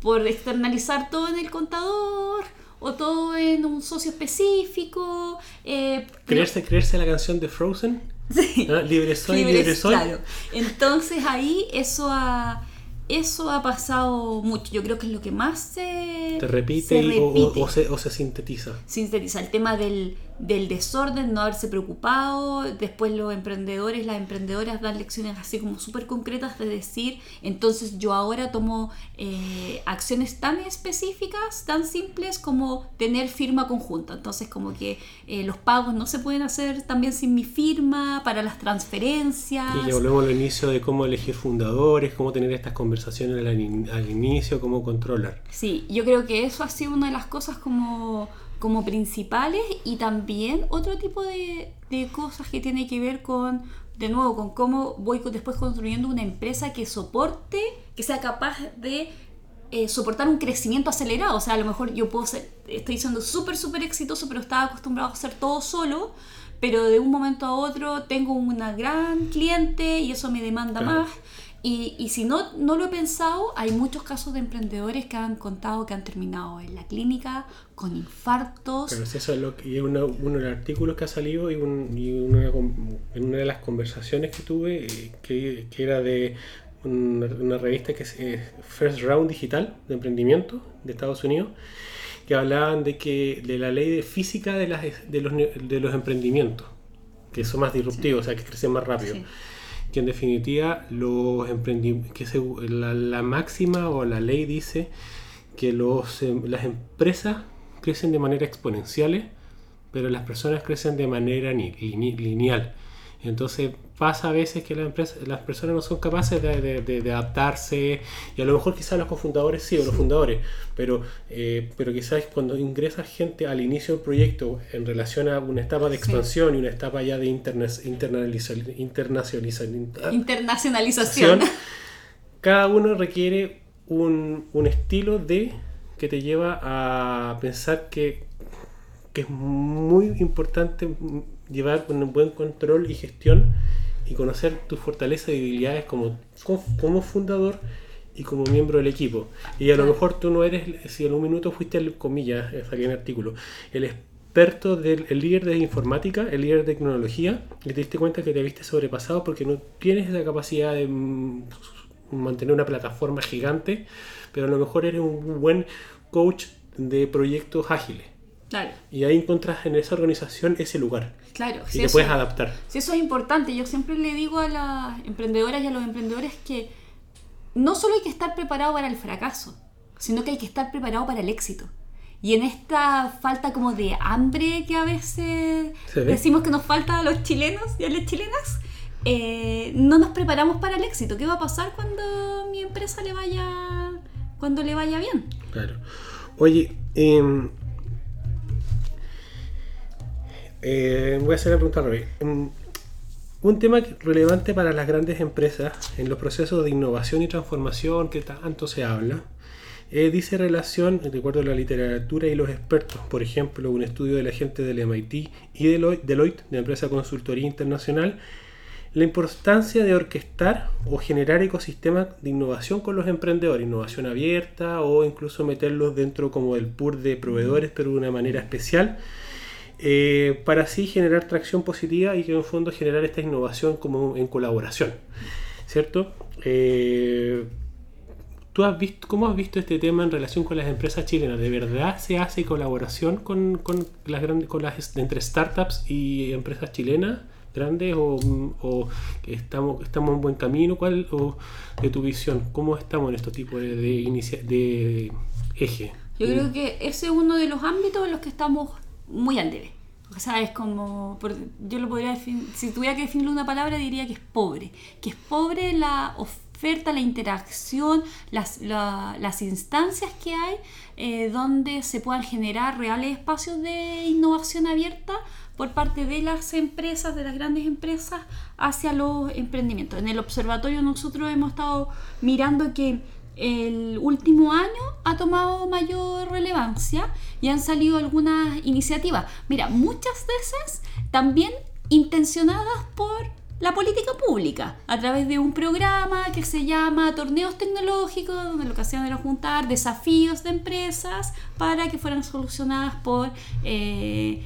por externalizar todo en el contador o todo en un socio específico. eh, creerse, creerse la canción de Frozen. Sí. ¿ah? Libre soy, Libre- libre soy. claro. Entonces ahí eso ha, eso ha pasado mucho. Yo creo que es lo que más se, Te repite, se y- o- o- repite. o se- o se sintetiza. sintetiza el tema del, del desorden, no haberse preocupado. Después los emprendedores, las emprendedoras dan lecciones así como súper concretas de decir, entonces yo ahora tomo eh, acciones tan específicas, tan simples como tener firma conjunta. Entonces como que eh, los pagos no se pueden hacer también sin mi firma, para las transferencias. Y que volvemos al inicio de cómo elegir fundadores, cómo tener estas conversaciones al, in- al inicio, cómo controlar. Sí, yo creo que eso ha sido una de las cosas como, como principales y también otro tipo de, de cosas que tiene que ver con, de nuevo, con cómo voy después construyendo una empresa que soporte, que sea capaz de eh, soportar un crecimiento acelerado. O sea, a lo mejor yo puedo ser, estoy siendo súper, súper exitoso, pero estaba acostumbrado a hacer todo solo. Pero de un momento a otro tengo una gran cliente y eso me demanda Claro. más. Y, y si no, no lo he pensado, hay muchos casos de emprendedores que han contado que han terminado en la clínica con infartos. Pero si eso es lo que, y es uno, uno de los artículos que ha salido y, un- y una, en una de las conversaciones que tuve, eh, que, que era de una, una revista que es First Round Digital de Emprendimiento de Estados Unidos, que hablaban de que de la ley de física de, las, de, los, de los emprendimientos, que son más disruptivos, o sea, que crecen más rápido. Sí. Que en definitiva los que la, la máxima o la ley dice que los, em, las empresas crecen de manera exponencial, pero las personas crecen de manera lineal. Entonces pasa a veces que las, empresas, las personas no son capaces de, de- de- de adaptarse y a lo mejor quizás los cofundadores sí o los fundadores, pero, eh, pero quizás cuando ingresa gente al inicio del proyecto en relación a una etapa de Sí. expansión y una etapa ya de interna- internaliza- internacionalización, Internacionalización. cada uno requiere un, un estilo de que te lleva a pensar que, que es muy importante llevar un buen control y gestión y conocer tus fortalezas y debilidades como, como, fundador y como miembro del equipo. Y a lo mejor tú no eres, si en un minuto fuiste el, comillas, eh, saqué en el artículo, el experto del el líder de informática, el líder de tecnología, y te diste cuenta que te viste sobrepasado porque no tienes esa capacidad de mm, mantener una plataforma gigante, pero a lo mejor eres un buen coach de proyectos ágiles. Claro, Y ahí encuentras en esa organización ese lugar. claro. Y te puedes adaptar. Sí, eso es importante. Yo siempre le digo a las emprendedoras y a los emprendedores que no solo hay que estar preparado para el fracaso, sino que hay que estar preparado para el éxito. Y en esta falta como de hambre que a veces decimos que nos falta a los chilenos y a las chilenas, eh, no nos preparamos para el éxito. ¿Qué va a pasar cuando mi empresa le vaya, cuando le vaya bien? Claro. Oye, em, eh, voy a hacer la pregunta revés. Em, un tema relevante para las grandes empresas en los procesos de innovación y transformación que tanto se habla, eh, dice relación, de acuerdo a la literatura y los expertos, por ejemplo, un estudio de la gente del MIT y Deloitte, Deloitte, de la empresa consultoría internacional, la importancia de orquestar o generar ecosistemas de innovación con los emprendedores, innovación abierta o incluso meterlos dentro como del pool de proveedores, pero de una manera especial, eh, para así generar tracción positiva y que en el fondo generar esta innovación como en colaboración, ¿cierto? Eh, ¿Tú has visto, cómo has visto este tema en relación con las empresas chilenas? ¿De verdad se hace colaboración con, con las grandes, con las entre startups y empresas chilenas grandes o, o estamos, estamos en buen camino? ¿Cuál o de tu visión? ¿Cómo estamos en estos tipos de, de, de eje? Yo creo que ese es uno de los ámbitos en los que estamos muy al debe. O sea, es como, yo lo podría si tuviera que definirlo una palabra diría que es pobre, que es pobre la oferta, la interacción, las, la- las instancias que hay eh, donde se puedan generar reales espacios de innovación abierta por parte de las empresas, de las grandes empresas, hacia los emprendimientos. En el observatorio nosotros hemos estado mirando que el último año ha tomado mayor relevancia y han salido algunas iniciativas. Mira, muchas de esas también intencionadas por la política pública, a través de un programa que se llama Torneos Tecnológicos, donde lo que hacían era juntar desafíos de empresas para que fueran solucionadas por eh,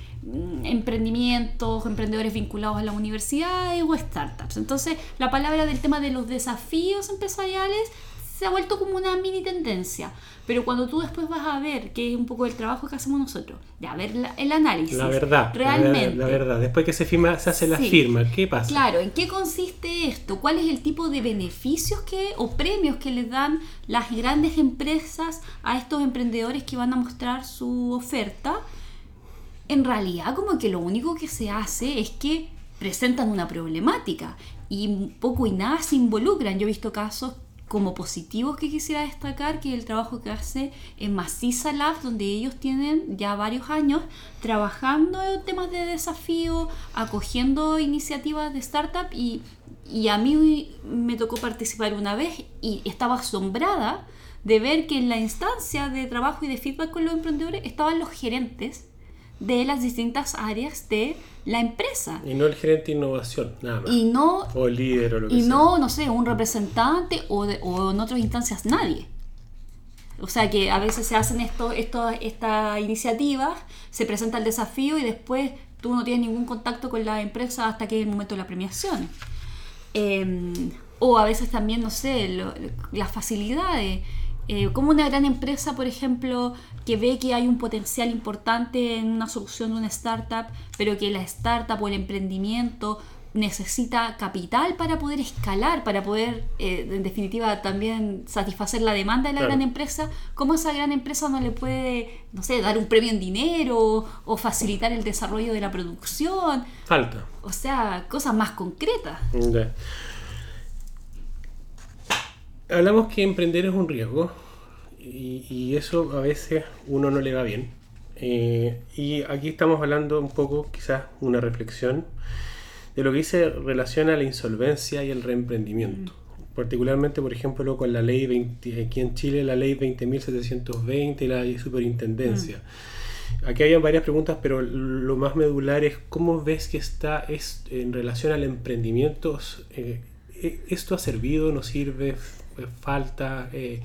emprendimientos, emprendedores vinculados a las universidades o startups. Entonces, la palabra del tema de los desafíos empresariales se ha vuelto como una mini tendencia. Pero cuando tú después vas a ver, que es un poco el trabajo que hacemos nosotros, de a ver la- el análisis. La verdad, Realmente. la verdad. Después que se firma, se hace la Sí. firma. ¿Qué pasa? Claro, ¿en qué consiste esto? ¿Cuál es el tipo de beneficios que o premios que les dan las grandes empresas a estos emprendedores que van a mostrar su oferta? En realidad, como que lo único que se hace es que presentan una problemática y poco y nada se involucran. Yo he visto casos como positivos que quisiera destacar, que el trabajo que hace en Maciza Labs, donde ellos tienen ya varios años trabajando en temas de desafío, acogiendo iniciativas de startup y, y a mí me tocó participar una vez y estaba asombrada de ver que en la instancia de trabajo y de feedback con los emprendedores estaban los gerentes de las distintas áreas de la empresa Y no el gerente de innovación, nada más. y no o el líder o lo que y sea. no, no sé, un representante o, de- o en otras instancias nadie. O sea que a veces se hacen esto, esto, estas iniciativas, se presenta el desafío y después tú no tienes ningún contacto con la empresa hasta que es el momento de la premiación. Eh, o a veces también, no sé, lo- las facilidades. Eh, como una gran empresa, por ejemplo, que ve que hay un potencial importante en una solución de una startup, pero que la startup o el emprendimiento necesita capital para poder escalar, para poder, eh, en definitiva, también satisfacer la demanda de la Claro. gran empresa, ¿cómo esa gran empresa no le puede, no sé, dar un premio en dinero o facilitar el desarrollo de la producción? Falta. O sea, cosas más concretas. Hablamos que emprender es un riesgo y, y eso a veces uno no le va bien. Eh, y aquí estamos hablando un poco, quizás una reflexión, de lo que dice relación a la insolvencia y el reemprendimiento. Particularmente, por ejemplo, con la ley 20, aquí en Chile, la ley 20.720 y la ley superintendencia. Aquí habían varias preguntas, pero lo más medular es cómo ves que está es, en relación al emprendimiento. eh, ¿Esto ha servido? ¿No sirve? ¿Falta? Eh,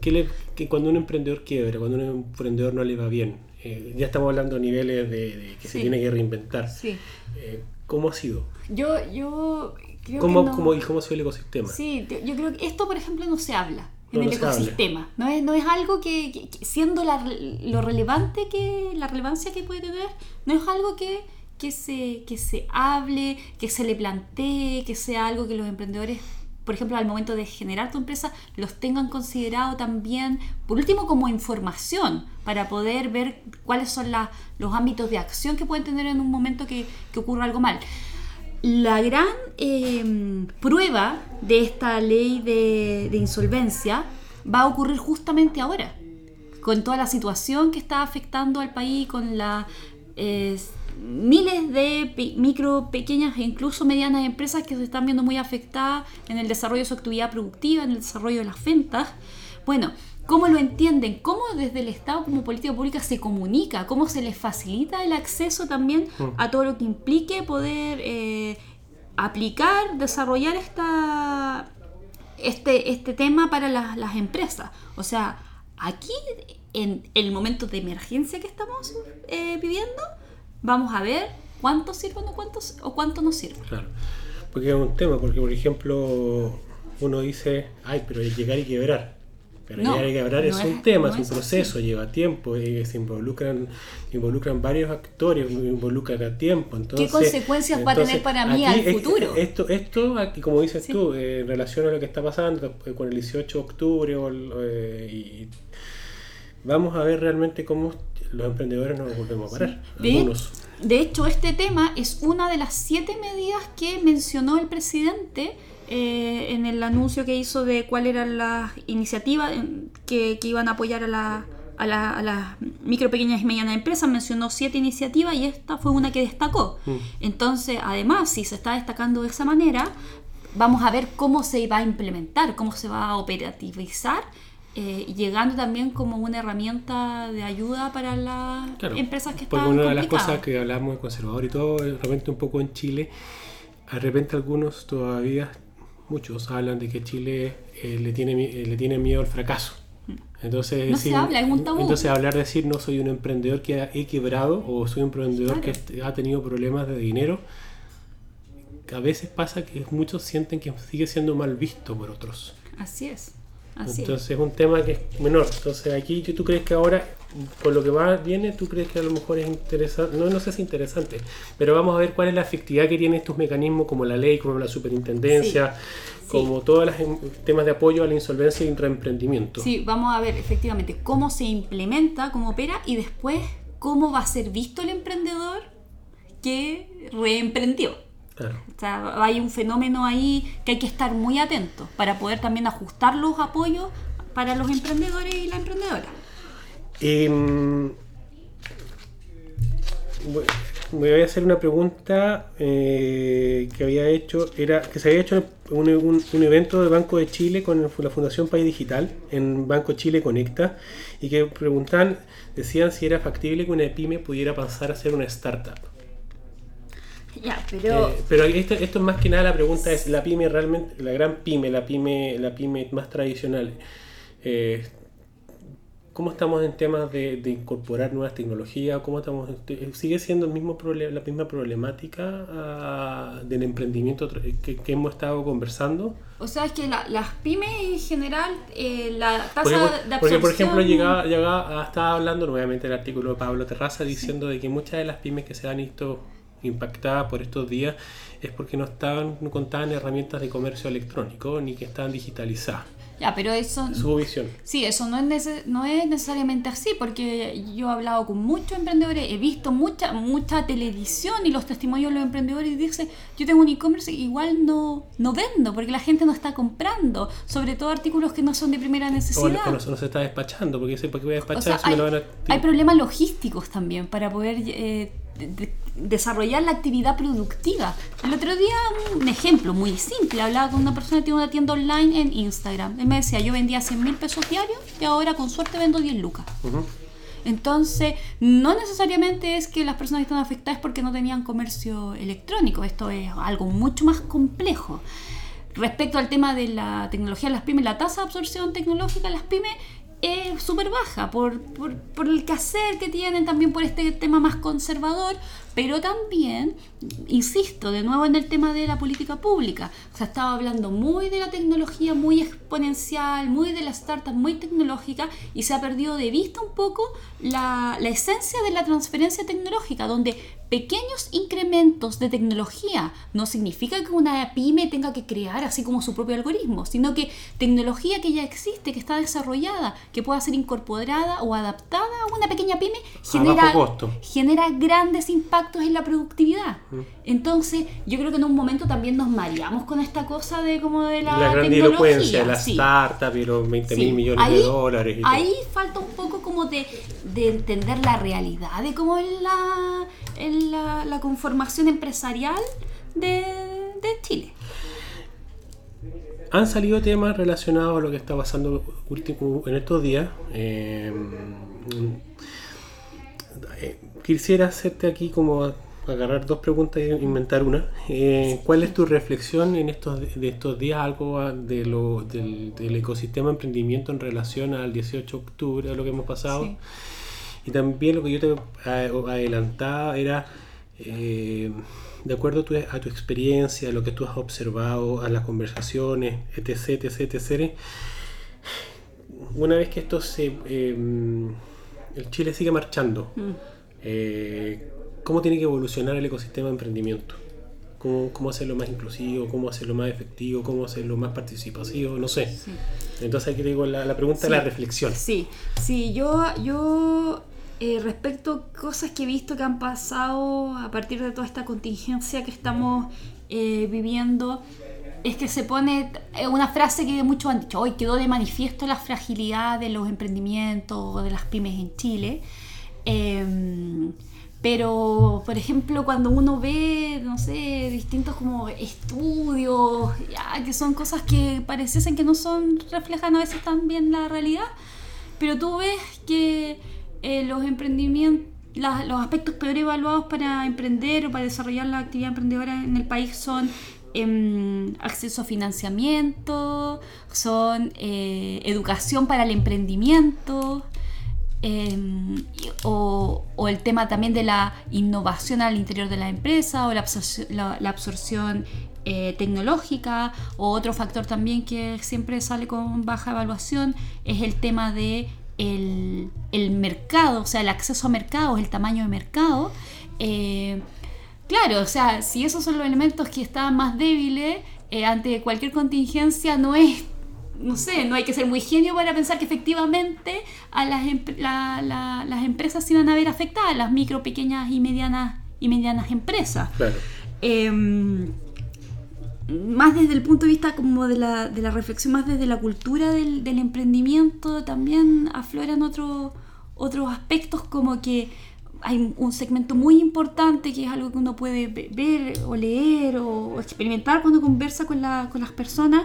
¿qué le- que cuando un emprendedor quiebra, cuando un emprendedor no le va bien? eh, ya estamos hablando a niveles de, de que se tiene que reinventar. Sí. Eh, ¿Cómo ha sido? Yo, yo creo ¿Cómo, que no- cómo- ¿Y cómo ha sido el ecosistema? Sí, yo creo que esto, por ejemplo, no se habla en No, el ecosistema. No es, no es algo que, que- que siendo la, lo relevante que, la relevancia que puede tener, no es algo que, que, se, que se hable, que se le plantee, que sea algo que los emprendedores por ejemplo, al momento de generar tu empresa, los tengan considerado también, por último, como información, para poder ver cuáles son los ámbitos de acción que pueden tener en un momento que, ocurra algo mal. La gran em, prueba de esta ley de, insolvencia va a ocurrir justamente ahora, con toda la situación que está afectando al país, con las miles de micro, pequeñas e incluso medianas empresas que se están viendo muy afectadas en el desarrollo de su actividad productiva, en el desarrollo de las ventas. Bueno, cómo lo entienden, cómo desde el Estado como política pública se comunica, cómo se les facilita el acceso también a todo lo que implique poder eh, aplicar, desarrollar esta, este, este tema para las, empresas. O sea, aquí, en el momento de emergencia que estamos eh, viviendo, vamos a ver cuánto sirve o, cuántos, o cuánto no sirve. Claro, porque es un tema, porque por ejemplo uno dice, ay, pero llegar y quebrar. Pero ya hay que hablar es un tema, es un proceso, lleva tiempo, y se involucran, involucran varios actores, involucran a tiempo. Entonces, ¿Qué consecuencias va a tener para mí al futuro? Esto, esto aquí, como dices tú, eh, en relación a lo que está pasando con el 18 de octubre, eh, y vamos a ver realmente cómo los emprendedores nos volvemos a parar. De, de hecho, este tema es una de las siete medidas que mencionó el presidente eh, en el anuncio que hizo de cuál eran las iniciativas que, iban a apoyar a, la, a, las micro, pequeñas y medianas empresas, mencionó siete iniciativas y esta fue una que destacó. Mm. Entonces, además, si se está destacando de esa manera, vamos a ver cómo se va a implementar, cómo se va a operativizar. Eh, llegando también como una herramienta de ayuda para las empresas que están Porque una de las cosas que hablamos de conservador y todo, de repente un poco en Chile, de repente algunos todavía muchos hablan de que Chile eh, le, tiene, eh, le tiene miedo al fracaso. Entonces, no se habla, es un tabú. entonces hablar de decir no soy un emprendedor que he quebrado o soy un emprendedor que ha tenido problemas de dinero, a veces pasa que muchos sienten que sigue siendo mal visto por otros. Así es. Entonces es un tema que es menor. Entonces aquí tú crees que ahora, con lo que va viene, tú crees que a lo mejor es interesante, no, no sé si es interesante, pero vamos a ver cuál es la efectividad que tienen estos mecanismos como la ley, como la superintendencia, como todos los em, temas de apoyo a la insolvencia y reemprendimiento. Sí, vamos a ver efectivamente cómo se implementa, cómo opera y después cómo va a ser visto el emprendedor que reemprendió. O sea, hay un fenómeno ahí que hay que estar muy atento para poder también ajustar los apoyos para los emprendedores y la emprendedora. Em, me voy a hacer una pregunta eh, que había hecho, era que se había hecho un, un, evento de Banco de Chile con la Fundación País Digital en Banco Chile Conecta y que preguntan, decían si era factible que una pyme pudiera pasar a ser una startup pero... Eh, pero esto, esto más que nada la pregunta es, la pyme realmente, la gran pyme, la pyme, la pyme más tradicional, eh, ¿cómo estamos en temas de, incorporar nuevas tecnologías? ¿Cómo estamos, eh, ¿Sigue siendo el mismo la misma problemática ah, del emprendimiento que, hemos estado conversando? O sea, es que las pymes en general, la tasa porque, de absorción... Porque, por ejemplo, llegaba, llegaba, estaba hablando nuevamente el artículo de Pablo Terraza diciendo de que muchas de las pymes que se han visto impactada por estos días es porque no estaban no contaban herramientas de comercio electrónico ni que estaban digitalizadas. Ya, pero eso... Su visión. Sí, eso no es, no es necesariamente así, porque yo he hablado con muchos emprendedores, he visto mucha mucha televisión y los testimonios de los emprendedores y dicen, yo tengo un e-commerce, igual no, no vendo, porque la gente no está comprando, sobre todo artículos que no son de primera necesidad. O no, se está despachando, porque sé por qué voy a despachar hay, me lo van a... Hay problemas logísticos también para poder... Eh, desarrollar la actividad productiva. El otro día, un ejemplo muy simple, hablaba con una persona que tiene una tienda online en Instagram. Él me decía, yo vendía 100 mil pesos diarios y ahora con suerte vendo 10 lucas. Entonces, no necesariamente es que las personas están afectadas porque no tenían comercio electrónico, esto es algo mucho más complejo. Respecto al tema de la tecnología de las pymes, la tasa de absorción tecnológica de las pymes es súper baja por, por, por, el quehacer que tienen, también por este tema más conservador, pero también, insisto, de nuevo en el tema de la política pública, o sea, estaba hablando muy de la tecnología, muy exponencial, muy de la startup, muy tecnológica, y se ha perdido de vista un poco la, la esencia de la transferencia tecnológica, donde pequeños incrementos de tecnología no significa que una pyme tenga que crear así como su propio algoritmo, sino que tecnología que ya existe, que está desarrollada, que pueda ser incorporada o adaptada a una pequeña pyme, genera, genera grandes impactos en la productividad. Entonces, yo creo que en un momento también nos mareamos con esta cosa de como de la, la gran tecnología. la startup y los 20 mil millones de dólares. ahí falta un poco como de, de entender la realidad de cómo es la en la, conformación empresarial de, Chile. Han salido temas relacionados a lo que está pasando en estos días. Eh, quisiera hacerte aquí como agarrar dos preguntas e inventar una. Eh, ¿Cuál es tu reflexión en estos, de estos días, algo de lo, del, ecosistema emprendimiento en relación al 18 de octubre, a lo que hemos pasado? Y también lo que yo te adelantaba era, eh, de acuerdo a tu, experiencia, a lo que tú has observado, a las conversaciones, etc., etc., etc., una vez que esto se... Em, el Chile sigue marchando, mm. Eh, ¿cómo tiene que evolucionar el ecosistema de emprendimiento? Cómo, cómo, hacerlo más inclusivo, cómo hacerlo más efectivo, cómo hacerlo más participativo, no sé. Entonces aquí digo la, la pregunta de la reflexión. Sí, sí, yo, yo eh, respecto a cosas que he visto que han pasado a partir de toda esta contingencia que estamos eh, viviendo, es que se pone eh, una frase que muchos han dicho, hoy quedó de manifiesto la fragilidad de los emprendimientos, de las pymes en Chile. Em, pero, por ejemplo, cuando uno ve, no sé, distintos como estudios, ya, que son cosas que pareciesen que no son, reflejan a veces también la realidad, pero tú ves que eh, los emprendimientos, los aspectos peor evaluados para emprender o para desarrollar la actividad emprendedora en el país son em, acceso a financiamiento, son eh, educación para el emprendimiento. Em, o, el tema también de la innovación al interior de la empresa o la absorción, eh, tecnológica o otro factor también que siempre sale con baja evaluación es el tema de el, mercado, o sea, el acceso a mercados, el tamaño de mercado. Eh, claro, o sea, si esos son los elementos que están más débiles eh, ante cualquier contingencia, no es no sé, no hay que ser muy genio para pensar que efectivamente a las, las empresas se van a ver afectadas, las micro, pequeñas y medianas y medianas empresas. Claro. Em, más desde el punto de vista como de la, de la reflexión, más desde la cultura del, del emprendimiento, también afloran otros otros aspectos como que hay un segmento muy importante que es algo que uno puede ver o leer o experimentar cuando conversa con, la, con las personas,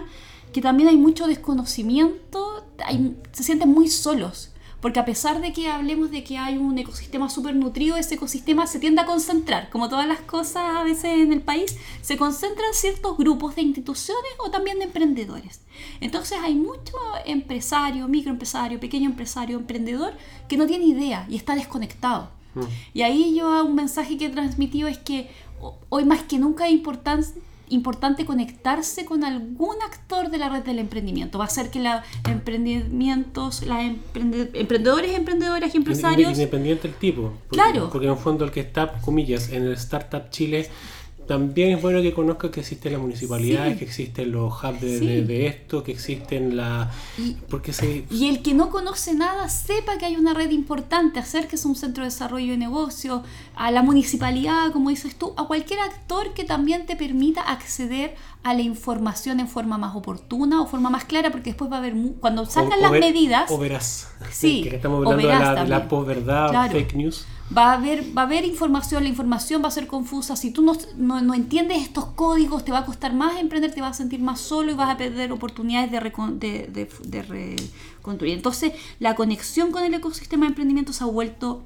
que también hay mucho desconocimiento, hay, se sienten muy solos porque a pesar de que hablemos de que hay un ecosistema súper nutrido, ese ecosistema se tiende a concentrar, como todas las cosas a veces en el país, se concentran ciertos grupos de instituciones o también de emprendedores. Entonces hay mucho empresario, microempresario, pequeño empresario, emprendedor que no tiene idea y está desconectado. Mm. Y ahí yo un mensaje que he transmitido es que hoy más que nunca es importante importante conectarse con algún actor de la red del emprendimiento. Va a ser que los emprendimientos, las emprendedores, emprendedoras y empresarios... Independiente del tipo. Porque, claro. Porque en el fondo el que está, comillas, en el Startup Chile también es bueno que conozca que existen las municipalidades, que existen los hubs de, esto, que existen la... Y, porque y el que no conoce nada sepa que hay una red importante, acérquese a un centro de desarrollo de negocio, a la municipalidad, como dices tú, a cualquier actor que también te permita acceder a la información en forma más oportuna o forma más clara, porque después va a haber, cuando salgan las medidas... O verás. Sí, que estamos hablando de la, la posverdad, fake news va a haber, va a haber información, la información va a ser confusa, si tú no, no, entiendes estos códigos te va a costar más emprender, te vas a sentir más solo y vas a perder oportunidades de, de, de, reconstruir. Entonces la conexión con el ecosistema de emprendimiento se ha vuelto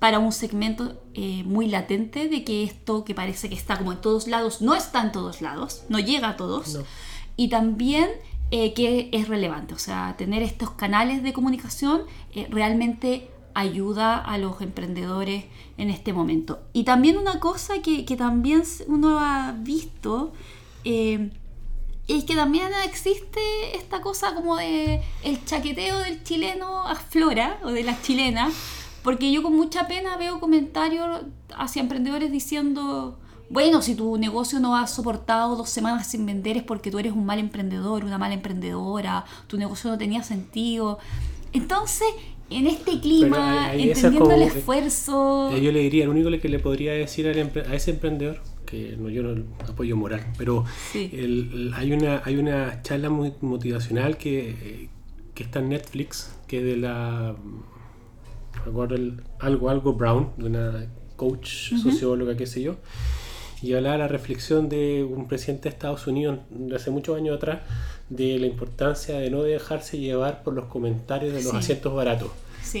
para un segmento eh, muy latente de que esto que parece que está como en todos lados, no está en todos lados, no llega a todos. Y también eh, que es relevante, o sea, tener estos canales de comunicación eh, realmente ayuda a los emprendedores en este momento. Y también una cosa que, también uno ha visto eh, es que también existe esta cosa como de el chaqueteo del chileno aflora o de las chilenas, porque yo con mucha pena veo comentarios hacia emprendedores diciendo, bueno, si tu negocio no ha soportado dos semanas sin vender es porque tú eres un mal emprendedor, una mala emprendedora, tu negocio no tenía sentido. Entonces, en este clima, entendiendo el esfuerzo... Yo le diría, lo único que le podría decir a ese emprendedor, que no, yo no apoyo moral, pero hay, una, hay una charla muy motivacional que, está en Netflix, que es de la... Recuerdo algo, algo Brown, de una coach, socióloga, qué sé yo, y hablaba de la reflexión de un presidente de Estados Unidos de hace muchos años atrás, de la importancia de no dejarse llevar por los comentarios de los asientos baratos.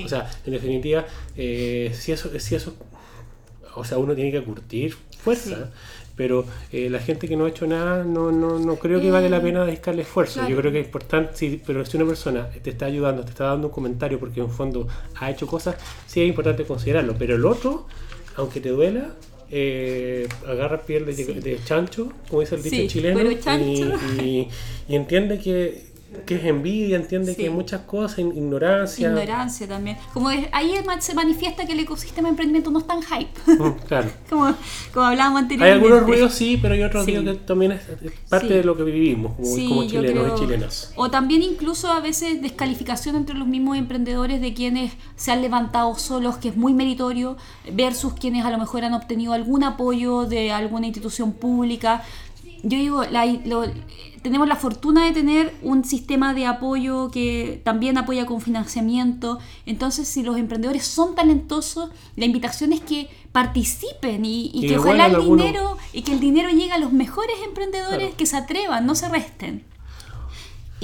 O sea, en definitiva, eh, si, eso, si eso, o sea, uno tiene que curtir fuerza, pero eh, la gente que no ha hecho nada, no, no, no creo que vale la pena dedicarle esfuerzo. Yo creo que es importante, sí, pero si una persona te está ayudando, te está dando un comentario porque en fondo ha hecho cosas, sí es importante considerarlo, pero el otro, aunque te duela, eh, agarra piel de, chancho, como dice el dicho chileno, y, entiende que que es envidia, entiende que hay muchas cosas, ignorancia. Ignorancia también. Como ahí se manifiesta que el ecosistema de emprendimiento no es tan hype. Mm, claro. como, como hablábamos anteriormente. Hay algunos ruidos sí, pero hay otros ruidos que también es parte de lo que vivimos como, chilenos y chilenas. O también incluso a veces descalificación entre los mismos emprendedores de quienes se han levantado solos, que es muy meritorio, versus quienes a lo mejor han obtenido algún apoyo de alguna institución pública. Yo digo, la, lo, tenemos la fortuna de tener un sistema de apoyo que también apoya con financiamiento. Entonces, si los emprendedores son talentosos, la invitación es que participen y, que ojalá el dinero y que el dinero llegue a los mejores emprendedores que se atrevan, no se resten.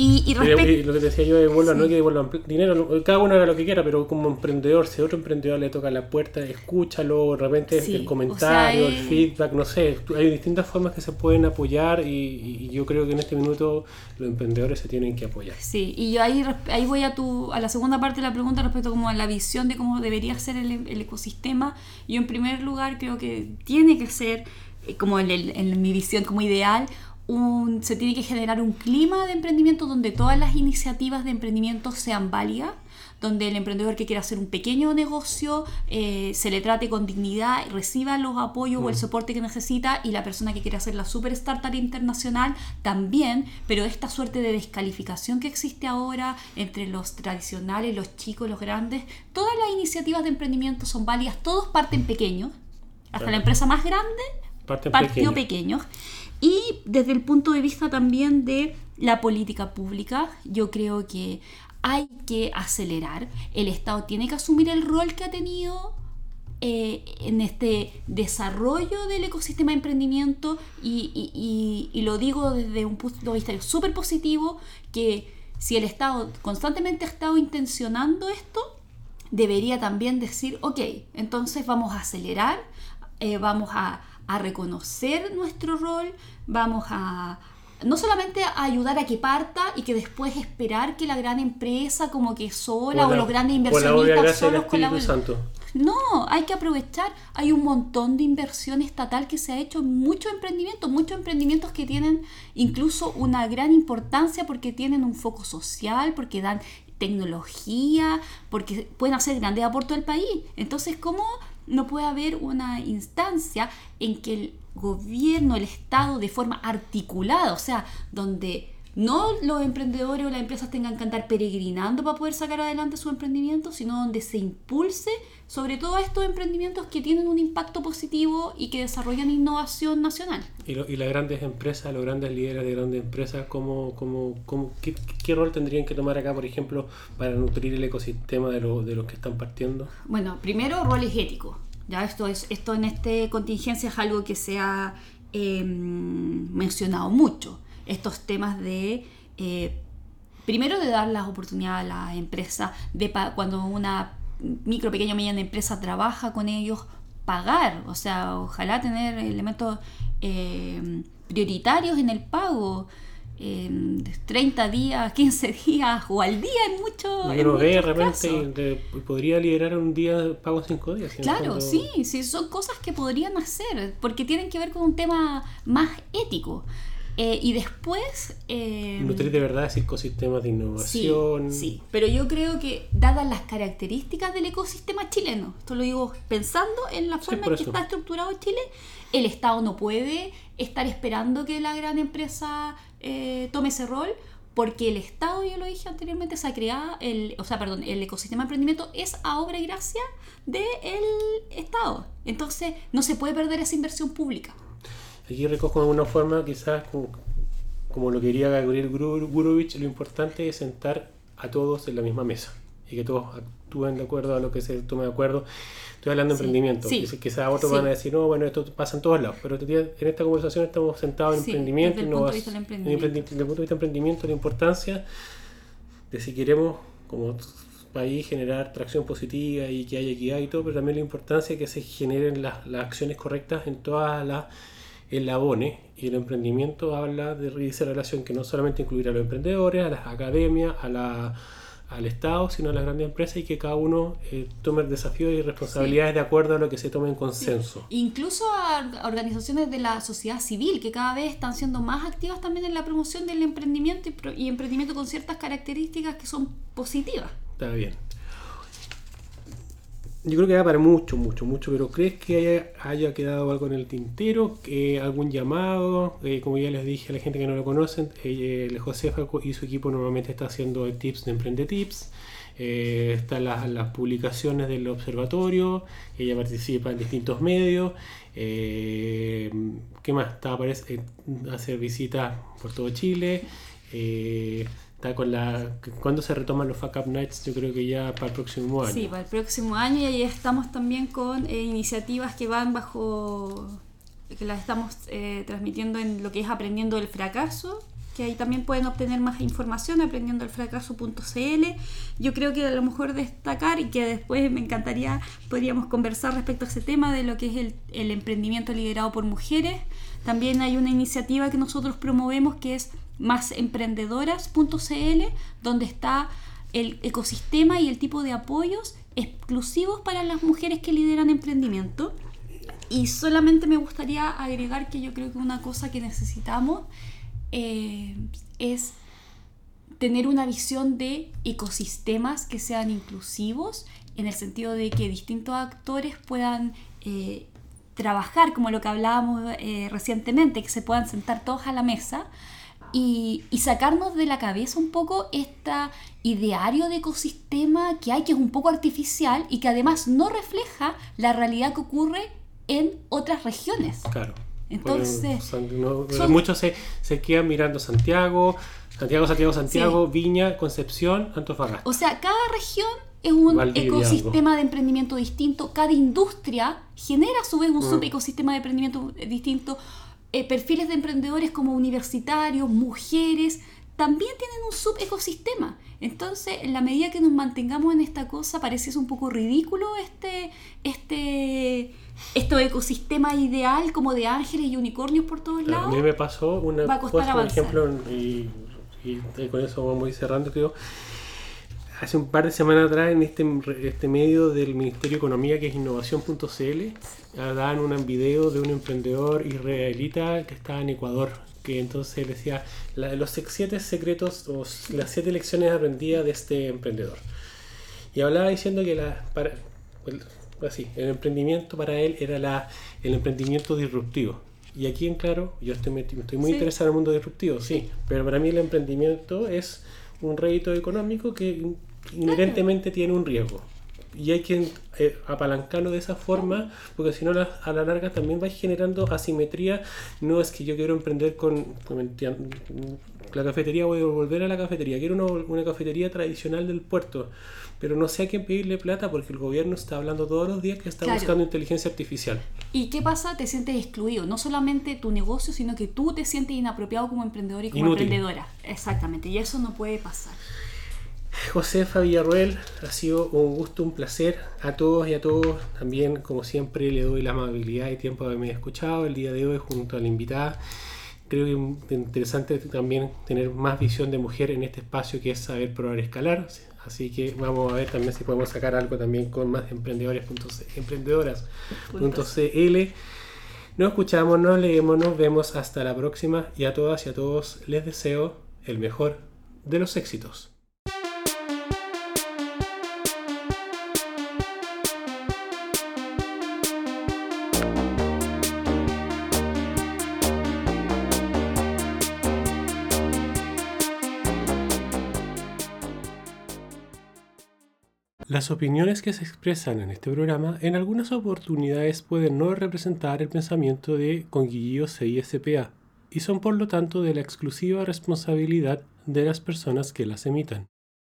Y, lo que decía yo de vuelvo, no que devuelvan dinero, cada uno haga lo que quiera, pero como emprendedor, si a otro emprendedor le toca la puerta, escúchalo, de repente el comentario, el feedback, no sé, hay distintas formas que se pueden apoyar y, yo creo que en este minuto los emprendedores se tienen que apoyar. Sí, y yo ahí, ahí voy a, tu, a la segunda parte de la pregunta respecto como a la visión de cómo debería ser el, el ecosistema. Yo en primer lugar creo que tiene que ser, eh, como en, en mi visión como ideal, se tiene que generar un clima de emprendimiento donde todas las iniciativas de emprendimiento sean válidas, donde el emprendedor que quiera hacer un pequeño negocio eh, se le trate con dignidad, reciba los apoyos o el mm. soporte que necesita y la persona que quiere hacer la super startup internacional también, pero esta suerte de descalificación que existe ahora entre los tradicionales, los chicos, los grandes, todas las iniciativas de emprendimiento son válidas, todos parten pequeños, hasta la empresa más grande partió pequeños. Y desde el punto de vista también de la política pública, yo creo que hay que acelerar. El Estado tiene que asumir el rol que ha tenido eh, en este desarrollo del ecosistema de emprendimiento y, lo digo desde un punto de vista súper positivo, que si el Estado constantemente ha estado intencionando esto, debería también decir, ok, entonces vamos a acelerar, eh, vamos a a reconocer nuestro rol, vamos a no solamente a ayudar a que parta y que después esperar que la gran empresa como que sola o, los grandes inversionistas solos colaboren. No, hay que aprovechar. Hay un montón de inversión estatal que se ha hecho en muchos emprendimientos, muchos emprendimientos que tienen incluso una gran importancia porque tienen un foco social, porque dan tecnología, porque pueden hacer grandes aportes al país. Entonces, ¿cómo no puede haber una instancia en que el gobierno, el Estado, de forma articulada, o sea, donde no los emprendedores o las empresas tengan que andar peregrinando para poder sacar adelante su emprendimiento, sino donde se impulse sobre todo estos emprendimientos que tienen un impacto positivo y que desarrollan innovación nacional. ¿Y, las grandes empresas, los grandes líderes de grandes empresas, ¿cómo, cómo, cómo qué, rol tendrían que tomar acá, por ejemplo, para nutrir el ecosistema de, de los que están partiendo? Bueno, primero, roles éticos. Ya esto, es, esto en esta contingencia es algo que se ha em, mencionado mucho estos temas de, eh, primero de dar las oportunidades a las empresas, de cuando una micro, pequeña o mediana empresa trabaja con ellos, pagar, o sea, ojalá tener elementos eh, prioritarios en el pago. en 30 días, 15 días o al día en en lo ve de repente de- podría liderar un día pago cinco días. en el Claro, fondo. sí, sí, son cosas que podrían hacer, porque tienen que ver con un tema más ético. Eh, y después... eh, Nutrir de verdad ese ecosistemas de Sí, innovación. sí, pero yo creo que dadas las características del ecosistema chileno, esto lo digo pensando en la Sí, forma en que eso. está estructurado Chile, el Estado no puede estar esperando que la gran empresa eh, tome ese rol, porque el Estado, ya lo dije anteriormente, se ha creado, el, o sea, perdón, el ecosistema de emprendimiento es a obra y gracia del Estado. Entonces, no se puede perder esa inversión pública. Aquí recojo de alguna forma, quizás como, como lo quería Gabriel Gurovich, lo importante es sentar a todos en la misma mesa y que todos actúen de acuerdo a lo que se tome de acuerdo. Estoy hablando de Sí, emprendimiento. sí, Quizás- otros sí. van a decir, no, bueno, esto pasa en todos lados. Pero en esta conversación estamos sentados en emprendimiento, desde el punto de vista del emprendimiento. emprendi- desde el punto de vista del emprendimiento, la importancia de si queremos como país generar tracción positiva y que haya equidad y todo, pero también la importancia de que se generen las, las acciones correctas en todas las eslabones y el emprendimiento habla de esa relación que no solamente incluirá a los emprendedores, a las academias, a la, al Estado, sino a las grandes empresas y que cada uno eh, tome desafíos y responsabilidades de acuerdo a lo que se tome en consenso. Incluso a a organizaciones de la sociedad civil que cada vez están siendo más activas también en la promoción del emprendimiento y, pro- y emprendimiento con ciertas características que son positivas. Está bien. Yo creo que da para mucho, mucho, mucho, pero ¿crees que haya, haya quedado algo en el tintero? ¿Que ¿Algún llamado? Eh, como ya les dije a la gente que no lo conocen, eh, Josefa y su equipo normalmente está haciendo tips de Emprende Tips. Eh, están las, publicaciones del observatorio, ella participa en distintos medios. Eh, ¿Qué más? Está, aparece, hace visitas por todo Chile. Está con la. ¿Cuándo se retoman los Fuck Up Nights? Yo creo que ya para el próximo año. Sí, para el próximo año y ahí estamos también con eh, iniciativas que van bajo, que las estamos eh, transmitiendo en lo que es Aprendiendo del Fracaso, que ahí también pueden obtener más información aprendiendoelfracaso.cl. Yo creo que a lo mejor destacar y que después me encantaría, podríamos conversar respecto a ese tema de lo que es el, el emprendimiento liderado por mujeres. También hay una iniciativa que nosotros promovemos que es másemprendedoras.cl, donde está el ecosistema y el tipo de apoyos exclusivos para las mujeres que lideran emprendimiento. Y solamente me gustaría agregar que yo creo que una cosa que necesitamos eh, es tener una visión de ecosistemas que sean inclusivos, en el sentido de que distintos actores puedan eh, trabajar, como lo que hablábamos eh, recientemente, que se puedan sentar todos a la mesa y, y sacarnos de la cabeza un poco este ideario de ecosistema que hay, que es un poco artificial y que además no refleja la realidad que ocurre en otras regiones. Claro. Entonces, son- muchos se, se quedan mirando Santiago, Santiago, Santiago, Santiago, Viña, Concepción, Antofagasta. O sea, cada región es un Valdivia, ecosistema de emprendimiento distinto, cada industria genera a su vez un Mm. subecosistema de emprendimiento distinto, Eh, perfiles de emprendedores como universitarios, mujeres, también tienen un subecosistema. Entonces, en la medida que nos mantengamos en esta cosa, parece un poco ridículo este, este, este ecosistema ideal como de ángeles y unicornios por todos A mí lados. me pasó una cosa, por ejemplo, y, y- y con eso vamos a ir cerrando, creo. Hace un par de semanas atrás, en este, este medio del Ministerio de Economía, que es innovación.cl, daban un video de un emprendedor israelita que estaba en Ecuador, que entonces decía la- los siete secretos o las siete lecciones aprendidas de este emprendedor. Y hablaba diciendo que la, para, el, así, el emprendimiento para él era la, el emprendimiento disruptivo. Y aquí en claro, yo estoy, estoy muy Sí. interesado en el mundo disruptivo, sí, pero para mí el emprendimiento es un rédito económico que inherentemente tiene un riesgo. Y hay que eh, apalancarlo de esa forma, porque si no, la- a la larga también va generando asimetría. No es que yo quiero emprender con, la cafetería, voy a volver a la cafetería. Quiero una, una cafetería tradicional del puerto, pero no sé a quién pedirle plata porque el gobierno está hablando todos los días que está Claro. buscando inteligencia artificial. ¿Y qué pasa? Te sientes excluido. No solamente tu negocio, sino que tú te sientes inapropiado como emprendedor y como Inútil. emprendedora. Exactamente. Y eso no puede pasar. Josefa Villarruel, ha sido un gusto, un placer a todos y a todos. También, como siempre, le doy la amabilidad y tiempo de haberme escuchado el día de hoy junto a la invitada. creo que es interesante también tener más visión de mujer en este espacio que es saber probar escalar. Así que vamos a ver también si podemos sacar algo también con más emprendedoras.cl. Nos escuchamos, nos leemos, nos vemos hasta la próxima y a todas y a todos les deseo el mejor de los éxitos. Las opiniones que se expresan en este programa en algunas oportunidades pueden no representar el pensamiento de Conguillío CISPA y son por lo tanto de la exclusiva responsabilidad de las personas que las emitan.